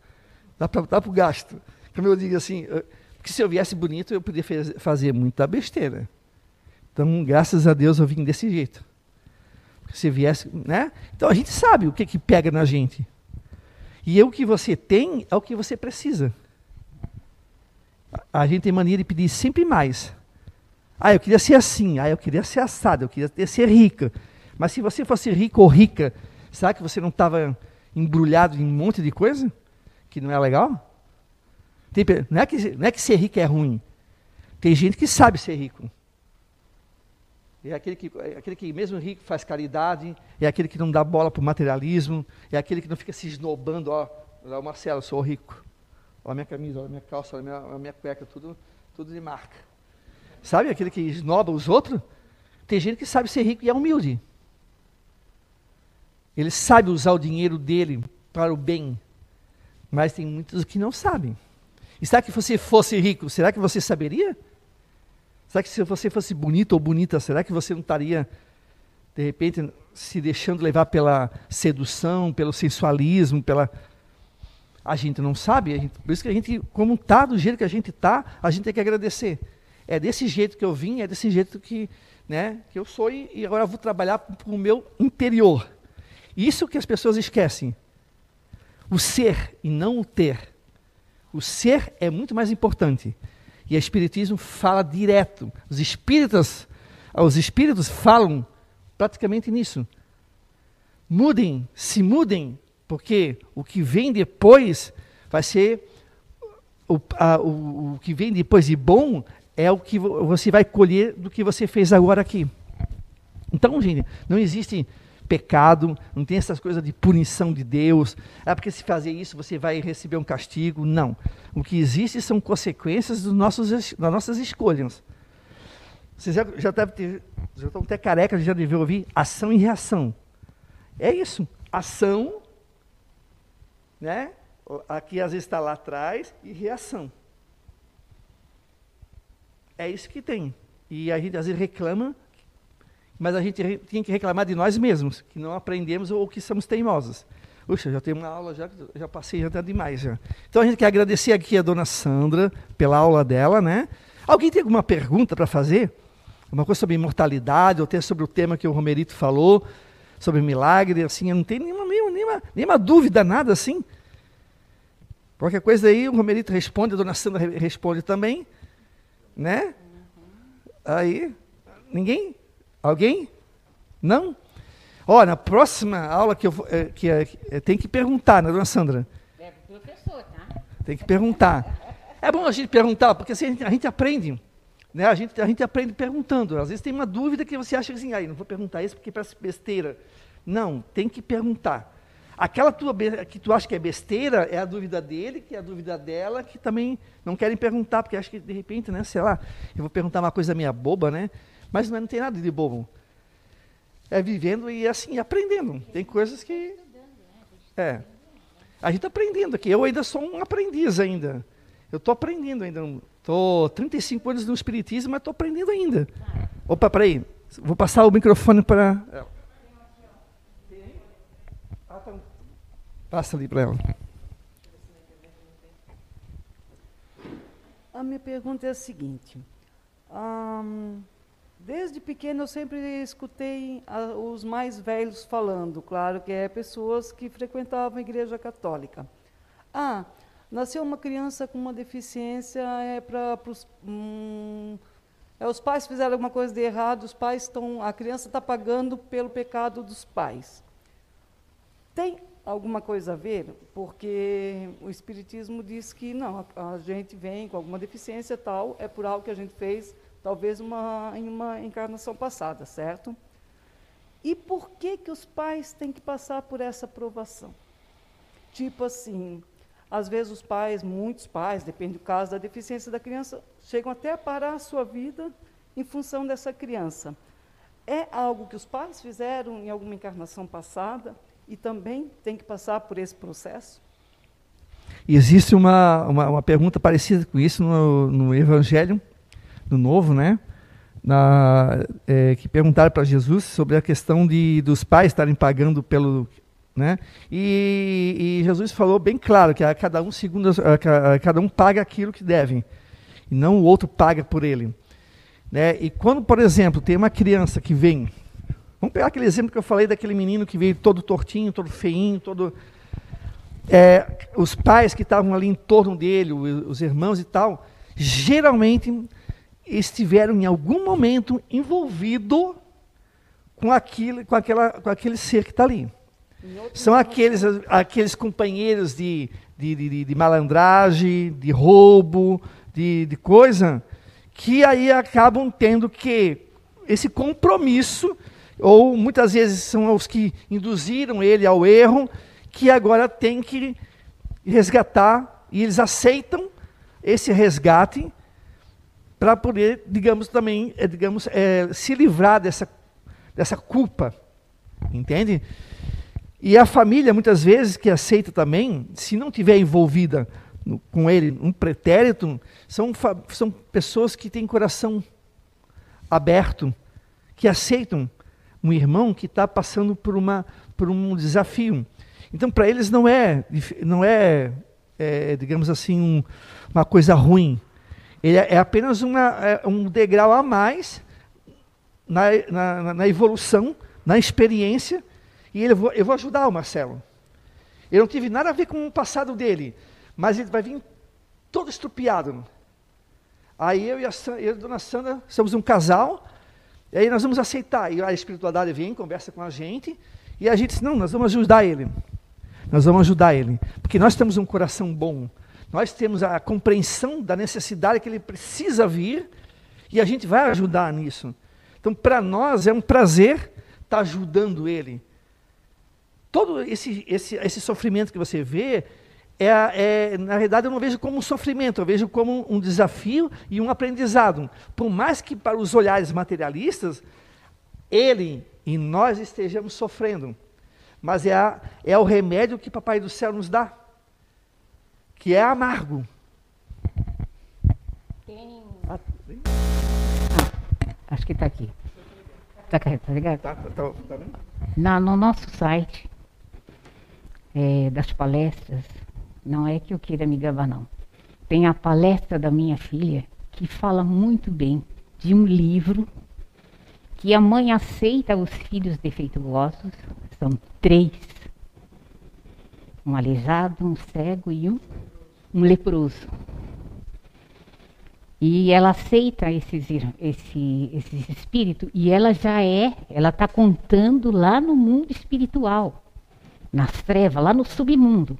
Dá para o gasto. Como eu digo assim, porque se eu viesse bonito, eu poderia fazer muita besteira. Então, graças a Deus, eu vim desse jeito. Porque se viesse, né? Então, a gente sabe o que, que pega na gente. E o que você tem é o que você precisa. A gente tem mania de pedir sempre mais. Ah, eu queria ser assim. Ah, eu queria ser assado. Eu queria ser rica. Mas se você fosse rico ou rica, será que você não estava embrulhado em um monte de coisa? que não é legal? Tem, não, é que, não é que ser rico é ruim. Tem gente que sabe ser rico. É aquele que, é aquele que mesmo rico faz caridade, é aquele que não dá bola para o materialismo, é aquele que não fica se esnobando, ó, Marcelo, eu sou rico. Olha a minha camisa, olha a minha calça, olha a minha, a minha cueca, tudo, tudo de marca. Sabe aquele que esnoba os outros? Tem gente que sabe ser rico e é humilde. Ele sabe usar o dinheiro dele para o bem. Mas tem muitos que não sabem. E será que você fosse rico, será que você saberia? Será que se você fosse bonito ou bonita, será que você não estaria, de repente, se deixando levar pela sedução, pelo sensualismo, pela. A gente não sabe, gente... por isso que a gente, como está do jeito que a gente está, a gente tem que agradecer. É desse jeito que eu vim, é desse jeito que, né, que eu sou e, e agora vou trabalhar para o meu interior. Isso que as pessoas esquecem. O ser e não o ter. O ser é muito mais importante. E o Espiritismo fala direto. Os espíritas, os espíritos falam praticamente nisso. Mudem, se mudem, porque o que vem depois vai ser. O, a, o, o que vem depois de bom é o que você vai colher do que você fez agora aqui. Então, gente, não existe pecado, não tem essas coisas de punição de Deus. É porque se fazer isso você vai receber um castigo. Não. O que existe são consequências dos nossos, das nossas escolhas. Vocês já, já devem ter, já estão até carecas, já devem ouvir ação e reação. É isso. Ação, né? Aqui às vezes está lá atrás, e reação. É isso que tem. E a gente às vezes reclama mas a gente tem que reclamar de nós mesmos, que não aprendemos ou que somos teimosos. Puxa, já tenho uma aula, já, já passei já demais. Já. Então a gente quer agradecer aqui a dona Sandra pela aula dela, né? Alguém tem alguma pergunta para fazer? Uma coisa sobre imortalidade, ou até sobre o tema que o Romerito falou, sobre milagre, assim, eu não tenho nenhuma, nenhuma, nenhuma dúvida, nada assim. Qualquer coisa aí, o Romerito responde, a dona Sandra responde também, né? Aí, ninguém? Alguém? Não? Ó, na próxima aula que eu é, que é, tem que perguntar, né, dona Sandra? É professor, tá? Tem que perguntar. É bom a gente perguntar, porque assim a gente, a gente aprende. Né? A, gente, a gente aprende perguntando. Às vezes tem uma dúvida que você acha assim, aí não vou perguntar isso porque parece besteira. Não, tem que perguntar. Aquela tua que tu acha que é besteira é a dúvida dele, que é a dúvida dela, que também não querem perguntar, porque acho que de repente, né, sei lá, eu vou perguntar uma coisa meia boba, né? Mas não tem nada de bobo. É vivendo e assim, aprendendo. Tem coisas que. É. A gente está aprendendo aqui. Eu ainda sou um aprendiz ainda. Eu estou aprendendo ainda. Estou 35 anos no Espiritismo, mas estou aprendendo ainda. Opa, peraí. Vou passar o microfone para. Ah, tá. Passa ali para ela. A minha pergunta é a seguinte. Desde pequeno eu sempre escutei a, os mais velhos falando, claro que é pessoas que frequentavam a igreja católica. Ah, nasceu uma criança com uma deficiência, é para os. Hum, é, os pais fizeram alguma coisa de errado, os pais estão. A criança está pagando pelo pecado dos pais. Tem alguma coisa a ver? Porque o Espiritismo diz que não, a, a gente vem com alguma deficiência tal, é por algo que a gente fez talvez uma, em uma encarnação passada, certo? E por que, que os pais têm que passar por essa provação? Tipo assim, às vezes os pais, muitos pais, depende do caso da deficiência da criança, chegam até a parar a sua vida em função dessa criança. É algo que os pais fizeram em alguma encarnação passada e também tem que passar por esse processo? Existe uma, uma, uma pergunta parecida com isso no, no Evangelho no Novo, né? Na, é, que perguntaram para Jesus sobre a questão de, dos pais estarem pagando pelo. Né? E, e Jesus falou bem claro que a cada um segundo a, a cada um paga aquilo que deve e não o outro paga por ele. Né? E quando, por exemplo, tem uma criança que vem, vamos pegar aquele exemplo que eu falei daquele menino que veio todo tortinho, todo feinho, todo é, os pais que estavam ali em torno dele, os irmãos e tal, geralmente estiveram em algum momento envolvido com aquilo, com, aquela, com aquele ser que está ali. São aqueles, aqueles companheiros de, de, de, de malandragem, de roubo, de, de coisa, que aí acabam tendo que esse compromisso, ou muitas vezes são os que induziram ele ao erro, que agora tem que resgatar, e eles aceitam esse resgate para poder, digamos, também, é, digamos, é, se livrar dessa, dessa culpa. Entende? E a família, muitas vezes, que aceita também, se não tiver envolvida no, com ele um pretérito, são, são pessoas que têm coração aberto, que aceitam um irmão que está passando por, uma, por um desafio. Então, para eles não é, não é, é digamos assim, um, uma coisa ruim. Ele é, é apenas uma, é um degrau a mais na, na, na, evolução, na experiência. E ele, eu vou ajudar o Marcelo. Eu não tive nada a ver com o passado dele, mas ele vai vir todo estrupiado. Aí eu e a, eu e a dona Sandra somos um casal, e aí nós vamos aceitar. E a espiritualidade vem, conversa com a gente, e a gente diz, não, nós vamos ajudar ele. Nós vamos ajudar ele. Porque nós temos um coração bom. Nós temos a compreensão da necessidade que ele precisa vir, e a gente vai ajudar nisso. Então, para nós é um prazer estar tá ajudando ele. Todo esse, esse, esse sofrimento que você vê, é, é, na verdade, eu não vejo como um sofrimento, eu vejo como um desafio e um aprendizado. Por mais que para os olhares materialistas, ele e nós estejamos sofrendo mas é, a, é o remédio que Papai do Céu nos dá, que é amargo. Tem... Ah, acho que está aqui. Está tá ligado? Tá, tá, tá, tá Na, no nosso site é, das palestras, não é que eu queira me gabar, não. Tem a palestra da minha filha que fala muito bem de um livro que a mãe aceita os filhos defeituosos, são três. Um aleijado, um cego e um, um leproso. E ela aceita esses, esse, esse espírito e ela já é, ela está contando lá no mundo espiritual, nas trevas, lá no submundo,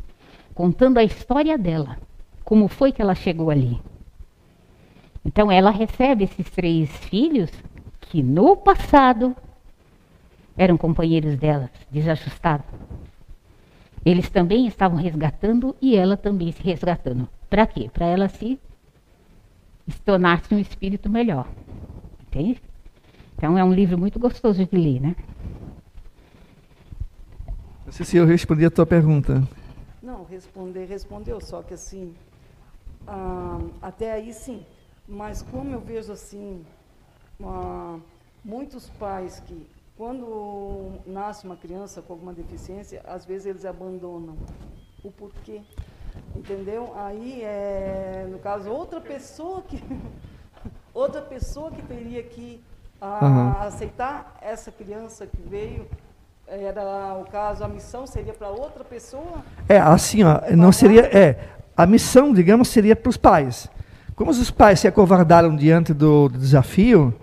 contando a história dela, como foi que ela chegou ali. Então ela recebe esses três filhos que no passado eram companheiros delas, desajustados. Eles também estavam resgatando e ela também se resgatando. Para quê? Para ela se, se tornar-se um espírito melhor. Entende? Então é um livro muito gostoso de ler, né? Não sei se eu respondi a tua pergunta. Não, responder, respondeu, só que assim, ah, até aí sim. Mas como eu vejo assim, ah, muitos pais que, quando nasce uma criança com alguma deficiência, às vezes eles abandonam. O porquê? Entendeu? Aí, é, no caso, outra pessoa que outra pessoa que teria que ah, uhum. aceitar essa criança que veio era o caso a missão seria para outra pessoa é assim ó não seria é a missão digamos seria para os pais como os pais se acovardaram diante do, do desafio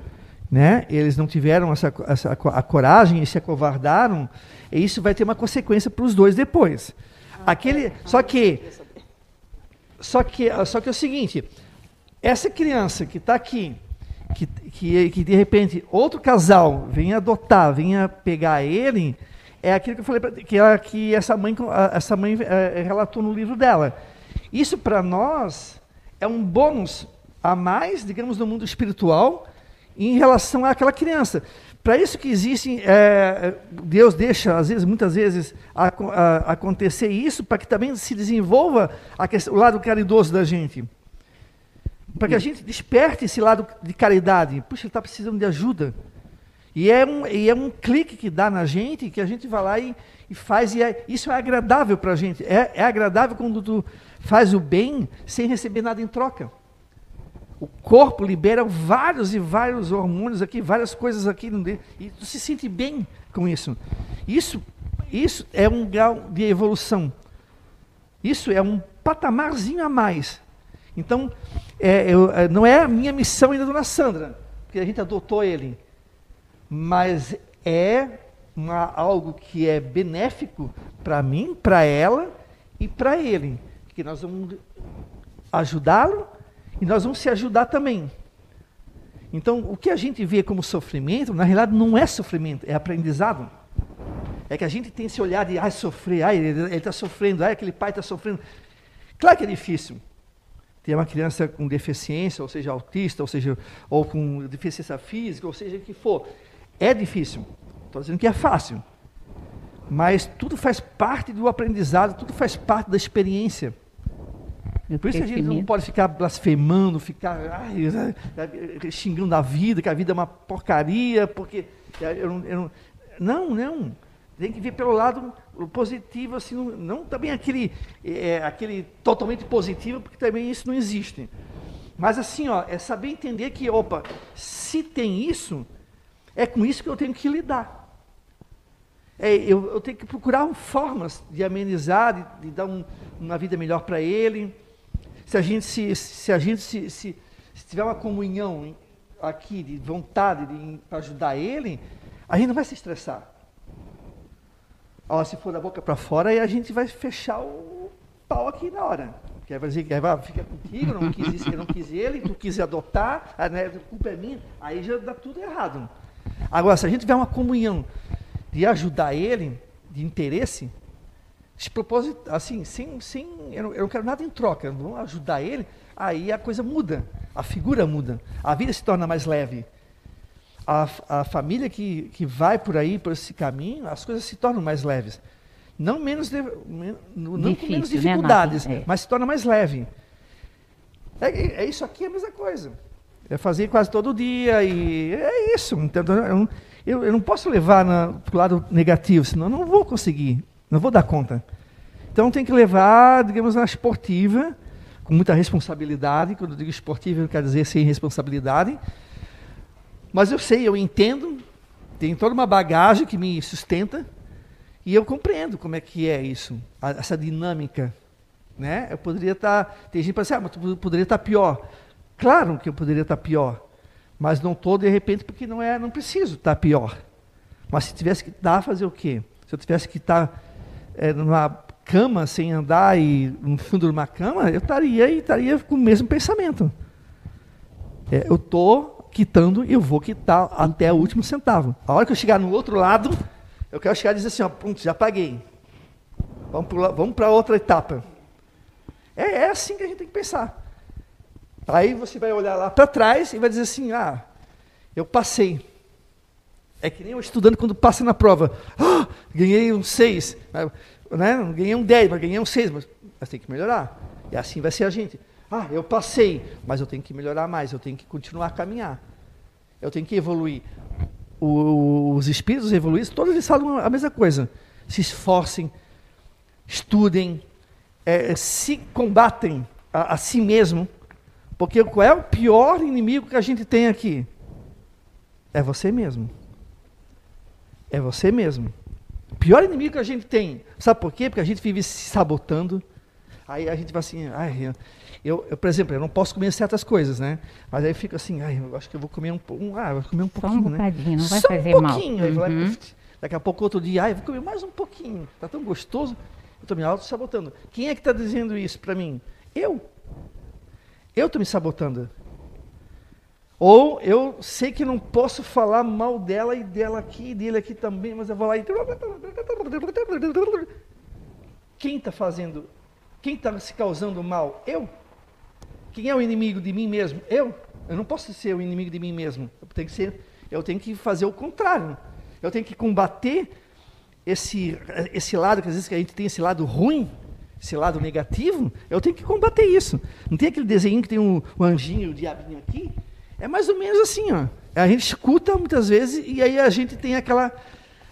né? Eles não tiveram essa, essa, a coragem e se acovardaram, e isso vai ter uma consequência para os dois depois. Ah, Aquele, é. só que, só que, só que é o seguinte, essa criança que está aqui, que, que, que de repente outro casal vem adotar, venha pegar ele, é aquilo que eu falei pra, que, que essa mãe, essa mãe é, relatou no livro dela. Isso para nós é um bônus a mais, digamos, no mundo espiritual, em relação àquela criança. Para isso que existe, é, Deus deixa, às vezes, muitas vezes, a, a, acontecer isso, para que também se desenvolva questão, o lado caridoso da gente. Para que a gente desperte esse lado de caridade. Puxa, ele está precisando de ajuda. E é, um, e é um clique que dá na gente, que a gente vai lá e, e faz, e é, isso é agradável para a gente. É, é agradável quando tu faz o bem sem receber nada em troca. O corpo libera vários e vários hormônios aqui, várias coisas aqui, e tu se sente bem com isso. Isso, isso é um grau de evolução. Isso é um patamarzinho a mais. Então, é, eu, é, não é a minha missão ainda, dona Sandra, porque a gente adotou ele, mas é uma, algo que é benéfico para mim, para ela e para ele. Que nós vamos ajudá-lo e nós vamos se ajudar também. Então, o que a gente vê como sofrimento, na realidade não é sofrimento, é aprendizado. É que a gente tem esse olhar de, ai, sofrer, ai, ele está sofrendo, ai, aquele pai está sofrendo. Claro que é difícil. Ter uma criança com deficiência, ou seja, autista, ou seja, ou com deficiência física, ou seja, o que for. É difícil. Estou dizendo que é fácil. Mas tudo faz parte do aprendizado, tudo faz parte da experiência. Por isso a gente não pode ficar blasfemando, ficar ai, xingando a vida, que a vida é uma porcaria, porque eu não, eu não, não, não. Tem que ver pelo lado positivo, assim, não, não também aquele, é, aquele totalmente positivo, porque também isso não existe. Mas assim, ó, é saber entender que, opa, se tem isso, é com isso que eu tenho que lidar. É, eu, eu, tenho que procurar formas de amenizar, de, de dar um, uma vida melhor para ele. Se a gente se, se a gente se, se, se tiver uma comunhão aqui de vontade de ajudar ele, a gente não vai se estressar. Ó, se for da boca para fora, aí a gente vai fechar o pau aqui na hora. Que aí vai dizer que vai, fica contigo, não quis isso, eu não quis ele, tu quis adotar, a, né, culpa é minha, aí já dá tudo errado. Agora, se a gente tiver uma comunhão de ajudar ele, de interesse, de propósito, assim, sem, sem eu, não, eu não quero nada em troca, vamos ajudar ele, aí a coisa muda, a figura muda, a vida se torna mais leve a, a família que, que vai por aí, por esse caminho, as coisas se tornam mais leves. Não menos, de, não Difícil, com menos né, dificuldades, né, é. mas se torna mais leve. É, é, isso aqui é a mesma coisa. É fazer quase todo dia e é isso. Então, eu, eu, eu não posso levar para o lado negativo, senão eu não vou conseguir, não vou dar conta. Então tem que levar, digamos, na esportiva, com muita responsabilidade. Quando eu digo esportiva, eu quero dizer sem responsabilidade mas eu sei, eu entendo, tem toda uma bagagem que me sustenta e eu compreendo como é que é isso, essa dinâmica. Né? Eu poderia estar. Tá, tem gente que pensa, ah, mas tu poderia estar tá pior. Claro que eu poderia estar tá pior, mas não estou de repente porque não é, não preciso estar pior. Mas se tivesse que estar, fazer o quê? Se eu tivesse que estar é, numa cama sem andar e no fundo de uma cama, eu estaria e estaria com o mesmo pensamento. É, eu estou quitando e eu vou quitar até o último centavo. A hora que eu chegar no outro lado, eu quero chegar e dizer assim, ó, pronto, já paguei. Vamos para outra etapa. É, é, assim que a gente tem que pensar. Aí você vai olhar lá para trás e vai dizer assim, ah, eu passei. É que nem o estudante quando passa na prova. Oh, ganhei um 6. Né? Ganhei um 10, mas ganhei um 6. Mas, mas tem que melhorar. E assim vai ser a gente. Ah, eu passei, mas eu tenho que melhorar mais, eu tenho que continuar a caminhar. Eu tenho que evoluir. O, os espíritos evoluídos, todos eles falam a mesma coisa. Se esforcem, estudem, é, se combatem a, a si mesmo. Porque qual é o pior inimigo que a gente tem aqui? É você mesmo. É você mesmo. O pior inimigo que a gente tem. Sabe por quê? Porque a gente vive se sabotando. Aí a gente vai assim, ai, eu, eu, por exemplo, eu não posso comer certas coisas, né? Mas aí fica assim, ai, eu acho que eu vou comer um, um ah, vou comer um pouquinho, Só um né? bocadinho, né? não vai Só fazer um pouquinho. Mal. Uhum. daqui a pouco outro dia, ai, vou comer mais um pouquinho. Tá tão gostoso. Eu estou me auto-sabotando. Quem é que está dizendo isso para mim? Eu. Eu estou me sabotando. Ou eu sei que não posso falar mal dela e dela aqui, e dele aqui também, mas eu vou lá e. Quem está fazendo? Quem está se causando mal? Eu. Quem é o inimigo de mim mesmo? Eu. Eu não posso ser o inimigo de mim mesmo. Eu tenho que ser, eu tenho que fazer o contrário. Eu tenho que combater esse esse lado que às vezes que a gente tem esse lado ruim, esse lado negativo. Eu tenho que combater isso. Não tem aquele desenho que tem um, um anjinho, o diabinho aqui. É mais ou menos assim, ó. A gente escuta muitas vezes e aí a gente tem aquela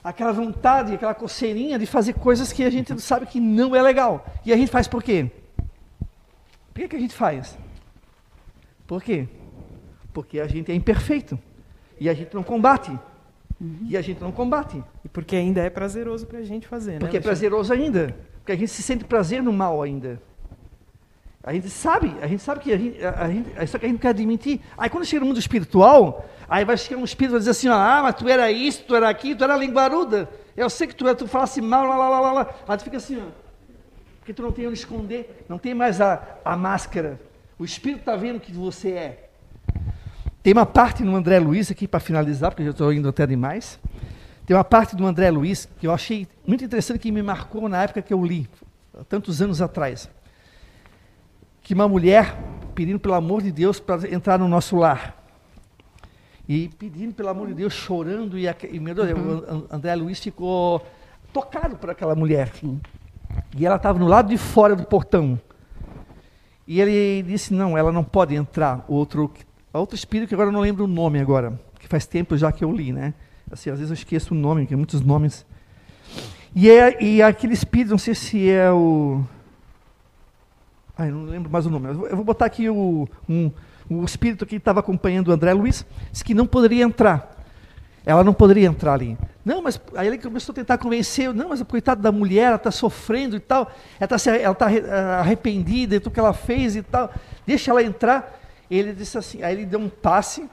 aquela vontade, aquela coceirinha de fazer coisas que a gente sabe que não é legal. E a gente faz por quê? Por que, que a gente faz? Por quê? Porque a gente é imperfeito. E a gente não combate. Uhum. E a gente não combate. E porque ainda é prazeroso para a gente fazer, Porque né? é prazeroso ainda. Porque a gente se sente prazer no mal ainda. A gente sabe, a gente sabe que a gente, a, a gente, só que a gente não quer admitir. Aí quando chega no mundo espiritual, aí vai chegar um espírito e vai dizer assim, ah, mas tu era isso, tu era aquilo, tu era linguaruda. Eu sei que tu, é, tu falasse mal, lá, lá, lá, lá, lá. Aí tu fica assim, ó. Porque tu não tem onde esconder, não tem mais a, a máscara. O espírito está vendo que você é. Tem uma parte no André Luiz aqui para finalizar, porque eu estou indo até demais. Tem uma parte do André Luiz que eu achei muito interessante que me marcou na época que eu li, tantos anos atrás que uma mulher pedindo pelo amor de Deus para entrar no nosso lar. E pedindo pelo amor de Deus, chorando, e, e meu Deus, uhum. o André Luiz ficou tocado por aquela mulher. Sim. E ela estava no lado de fora do portão. E ele disse: não, ela não pode entrar. Outro, outro espírito que agora eu não lembro o nome agora, que faz tempo já que eu li, né? Assim, às vezes eu esqueço o nome, que é muitos nomes. E, é, e aquele espírito, não sei se é o Ai, não lembro mais o nome. Eu vou botar aqui o, um, o espírito que estava acompanhando o André Luiz, disse que não poderia entrar. Ela não poderia entrar ali. Não, mas aí ele começou a tentar convencer, não, mas a coitada da mulher, ela está sofrendo e tal, ela está tá arrependida de tudo que ela fez e tal, deixa ela entrar. Ele disse assim, aí ele deu um passe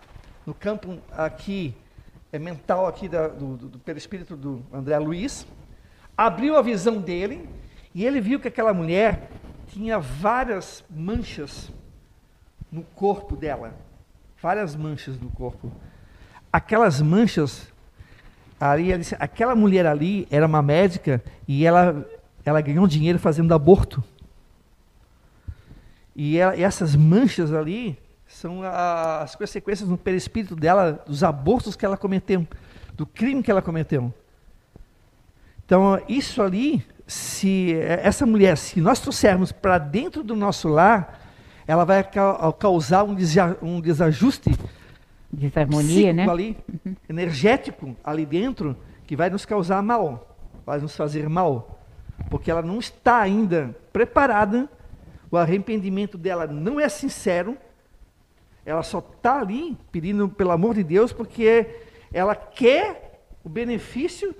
no campo aqui, é mental aqui da, do, do, do do André Luiz, abriu a visão dele e ele viu que aquela mulher tinha várias manchas no corpo dela. Várias manchas no corpo. Aquelas manchas, ali, aquela mulher ali era uma médica e ela, ela ganhou dinheiro fazendo aborto. E, ela, e essas manchas ali são a, as consequências no perispírito dela, dos abortos que ela cometeu, do crime que ela cometeu. Então, isso ali se essa mulher, se nós trouxermos para dentro do nosso lar, ela vai causar um desajuste desarmonia, né? Ali, uhum. energético ali dentro, que vai nos causar mal, vai nos fazer mal, porque ela não está ainda preparada, o arrependimento dela não é sincero, ela só está ali pedindo pelo amor de Deus porque ela quer o benefício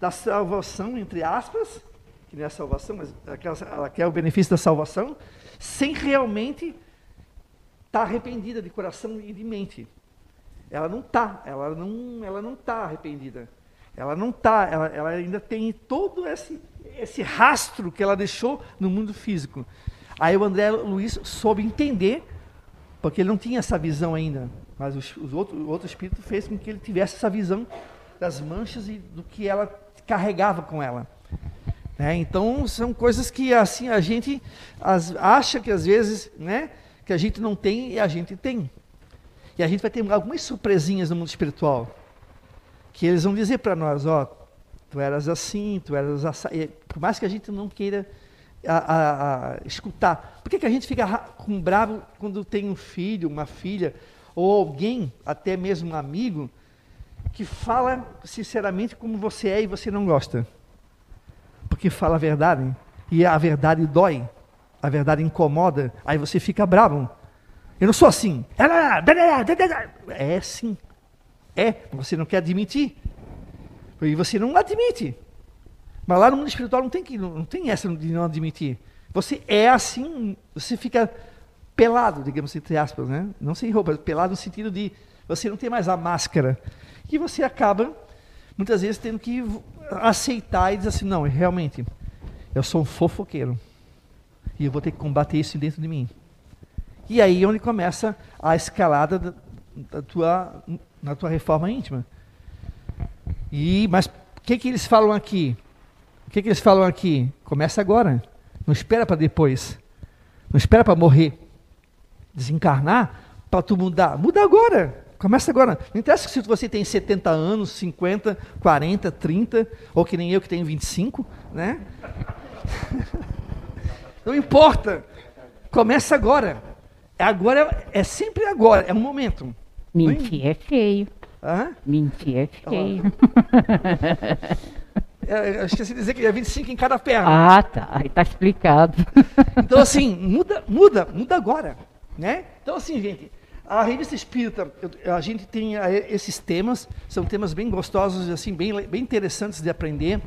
da salvação, entre aspas, que não é a salvação, mas ela quer o benefício da salvação, sem realmente estar tá arrependida de coração e de mente. Ela não está, ela não, ela não está arrependida. Ela não está, ela, ela ainda tem todo esse, esse rastro que ela deixou no mundo físico. Aí o André Luiz soube entender, porque ele não tinha essa visão ainda, mas os, os outro, o outro espírito fez com que ele tivesse essa visão das manchas e do que ela carregava com ela. Né? Então são coisas que assim a gente as, acha que às vezes, né, que a gente não tem e a gente tem. E a gente vai ter algumas surpresinhas no mundo espiritual que eles vão dizer para nós, ó, tu eras assim, tu eras assim, por mais que a gente não queira a, a, a escutar. Por que, que a gente fica com bravo quando tem um filho, uma filha, ou alguém, até mesmo um amigo, que fala sinceramente como você é e você não gosta? porque fala a verdade. E a verdade dói, a verdade incomoda, aí você fica bravo. Eu não sou assim. É sim. É, você não quer admitir. E você não admite. Mas lá no mundo espiritual não tem, que, não tem essa de não admitir. Você é assim, você fica pelado, digamos entre aspas, né? Não sem roupa, pelado no sentido de você não tem mais a máscara. E você acaba, muitas vezes, tendo que aceitar e dizer assim, não, realmente, eu sou um fofoqueiro. E eu vou ter que combater isso dentro de mim. E aí é onde começa a escalada da, da tua, na tua reforma íntima. E, mas o que, que eles falam aqui? O que, que eles falam aqui? Começa agora. Não espera para depois. Não espera para morrer. Desencarnar para tu mudar. Muda agora. Começa agora. Não interessa se você tem 70 anos, 50, 40, 30, ou que nem eu que tenho 25, né? Não importa. Começa agora. É agora, é sempre agora, é um momento. Mentir é feio. Hã? Mentir é feio. É, eu esqueci de dizer que é 25 em cada perna. Ah, tá. Aí tá explicado. Então, assim, muda, muda, muda agora. Né? Então, assim, gente, a revista espírita, a gente tem esses temas, são temas bem gostosos, assim, bem, bem interessantes de aprender.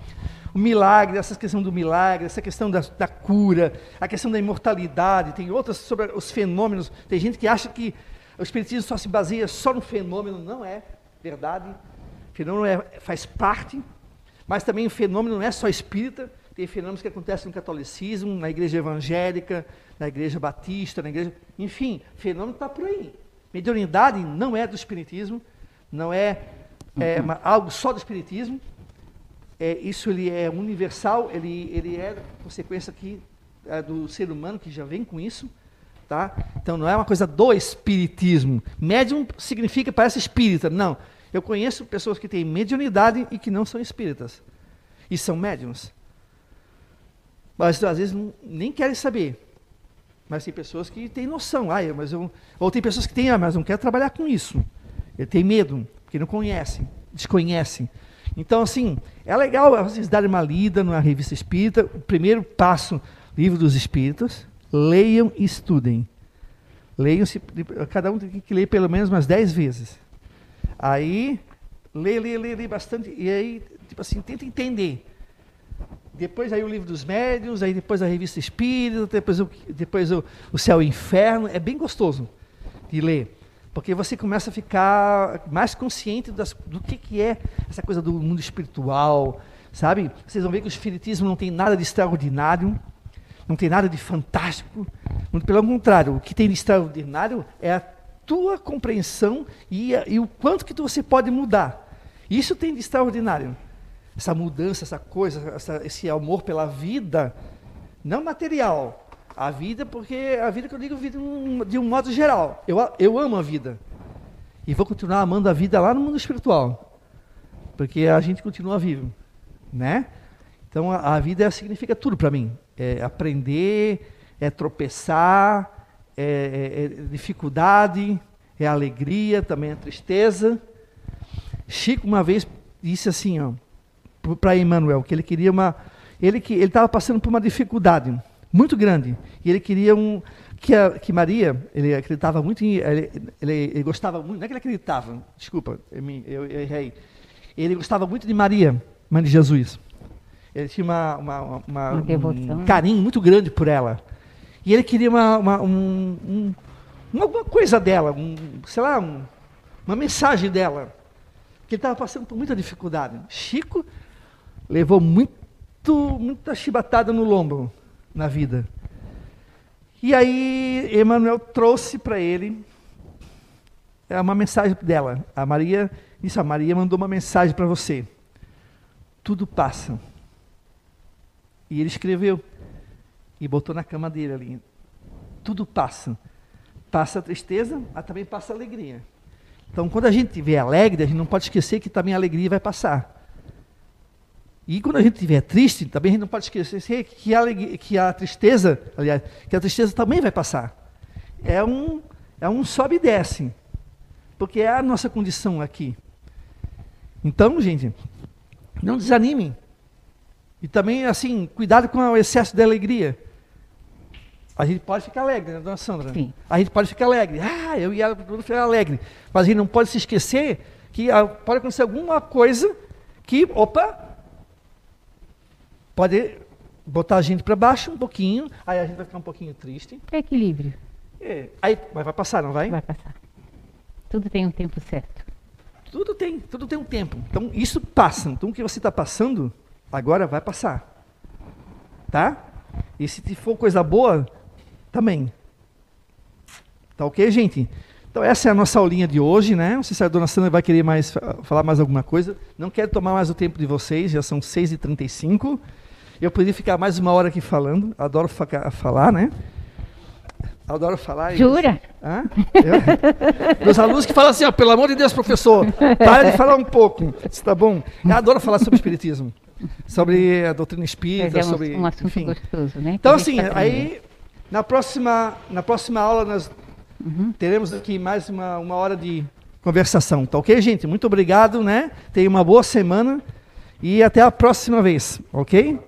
O milagre, essa questão do milagre, essa questão da, da, cura, a questão da imortalidade, tem outras sobre os fenômenos. Tem gente que acha que o Espiritismo só se baseia só no fenômeno, não é verdade. O fenômeno é, faz parte, mas também o fenômeno não é só espírita, tem fenômenos que acontecem no catolicismo, na igreja evangélica, na igreja batista, na igreja. Enfim, o fenômeno está por aí. Mediunidade não é do espiritismo, não é, é uma, algo só do espiritismo, é, isso ele é universal, ele, ele é consequência aqui é, do ser humano que já vem com isso. Tá? Então não é uma coisa do espiritismo. Médium significa, parece espírita. Não. Eu conheço pessoas que têm mediunidade e que não são espíritas. E são médiums. Mas às vezes não, nem querem saber. Mas tem pessoas que têm noção. Ah, mas eu, ou tem pessoas que têm, ah, mas não querem trabalhar com isso. Ele tem medo, porque não conhecem, desconhecem. Então, assim, é legal vocês darem uma lida na revista espírita. O primeiro passo, livro dos espíritos. Leiam e estudem. Leiam, cada um tem que ler pelo menos umas dez vezes. Aí, lê, lê, lê, lê bastante. E aí, tipo assim, tenta entender. Depois aí o livro dos médios, aí depois a revista espírita, depois, o, depois o, o céu e o inferno. É bem gostoso de ler. Porque você começa a ficar mais consciente das, do que, que é essa coisa do mundo espiritual, sabe? Vocês vão ver que o espiritismo não tem nada de extraordinário, não tem nada de fantástico. Pelo contrário, o que tem de extraordinário é a tua compreensão e, e o quanto que você pode mudar. Isso tem de extraordinário. Essa mudança, essa coisa, essa, esse amor pela vida, não material, a vida, porque a vida que eu digo vida de um modo geral. Eu, eu amo a vida. E vou continuar amando a vida lá no mundo espiritual. Porque a gente continua vivo. Né? Então a, a vida significa tudo para mim. É aprender, é tropeçar, é, é, é dificuldade, é alegria, também é tristeza. Chico uma vez disse assim, ó, para Emmanuel, que ele queria uma. Ele que ele estava passando por uma dificuldade muito grande. E ele queria um, que, a, que Maria, ele acreditava muito em. Ele, ele, ele, gostava muito, não é que ele acreditava, desculpa, eu, eu errei. Ele gostava muito de Maria, mãe de Jesus. Ele tinha uma, uma, uma, uma um né? carinho muito grande por ela. E ele queria uma, uma, um, um, alguma coisa dela, um, sei lá, um, uma mensagem dela. Que ele estava passando por muita dificuldade. Chico levou muito, muita chibatada no lombo na vida. E aí Emmanuel trouxe para ele é uma mensagem dela. A Maria disse: a Maria mandou uma mensagem para você. Tudo passa. E ele escreveu e botou na cama dele ali. Tudo passa. Passa a tristeza, mas também passa a alegria. Então, quando a gente estiver alegre, a gente não pode esquecer que também a alegria vai passar. E quando a gente estiver triste, também a gente não pode esquecer que a, que a tristeza, aliás, que a tristeza também vai passar. É um, é um sobe e desce. Porque é a nossa condição aqui. Então, gente, não desanimem. E também, assim, cuidado com o excesso de alegria. A gente pode ficar alegre, né, dona Sandra? Sim. A gente pode ficar alegre. Ah, eu e ela tudo ficar alegre. Mas a gente não pode se esquecer que ah, pode acontecer alguma coisa que, opa, pode botar a gente para baixo um pouquinho, aí a gente vai ficar um pouquinho triste. É equilíbrio. É, aí, mas vai passar, não vai? Vai passar. Tudo tem um tempo certo. Tudo tem, tudo tem um tempo. Então isso passa. Então o que você está passando agora vai passar, tá? E se for coisa boa, também. Tá ok, gente? Então essa é a nossa aulinha de hoje, né? Não sei se a dona Sandra vai querer mais falar mais alguma coisa. Não quero tomar mais o tempo de vocês, já são 6h35. Eu poderia ficar mais uma hora aqui falando, adoro falar, né? Adoro falar. Jura? Eu, meus alunos que falam assim, ó, pelo amor de Deus, professor, para de falar um pouco. Está bom? Eu adoro falar sobre espiritismo, sobre a doutrina espírita, é um, sobre, um assunto enfim. gostoso, né? Então assim, tá aí na próxima na próxima aula nós uhum. teremos aqui mais uma, uma hora de conversação, tá ok, gente? Muito obrigado, né? Tenha uma boa semana e até a próxima vez, ok?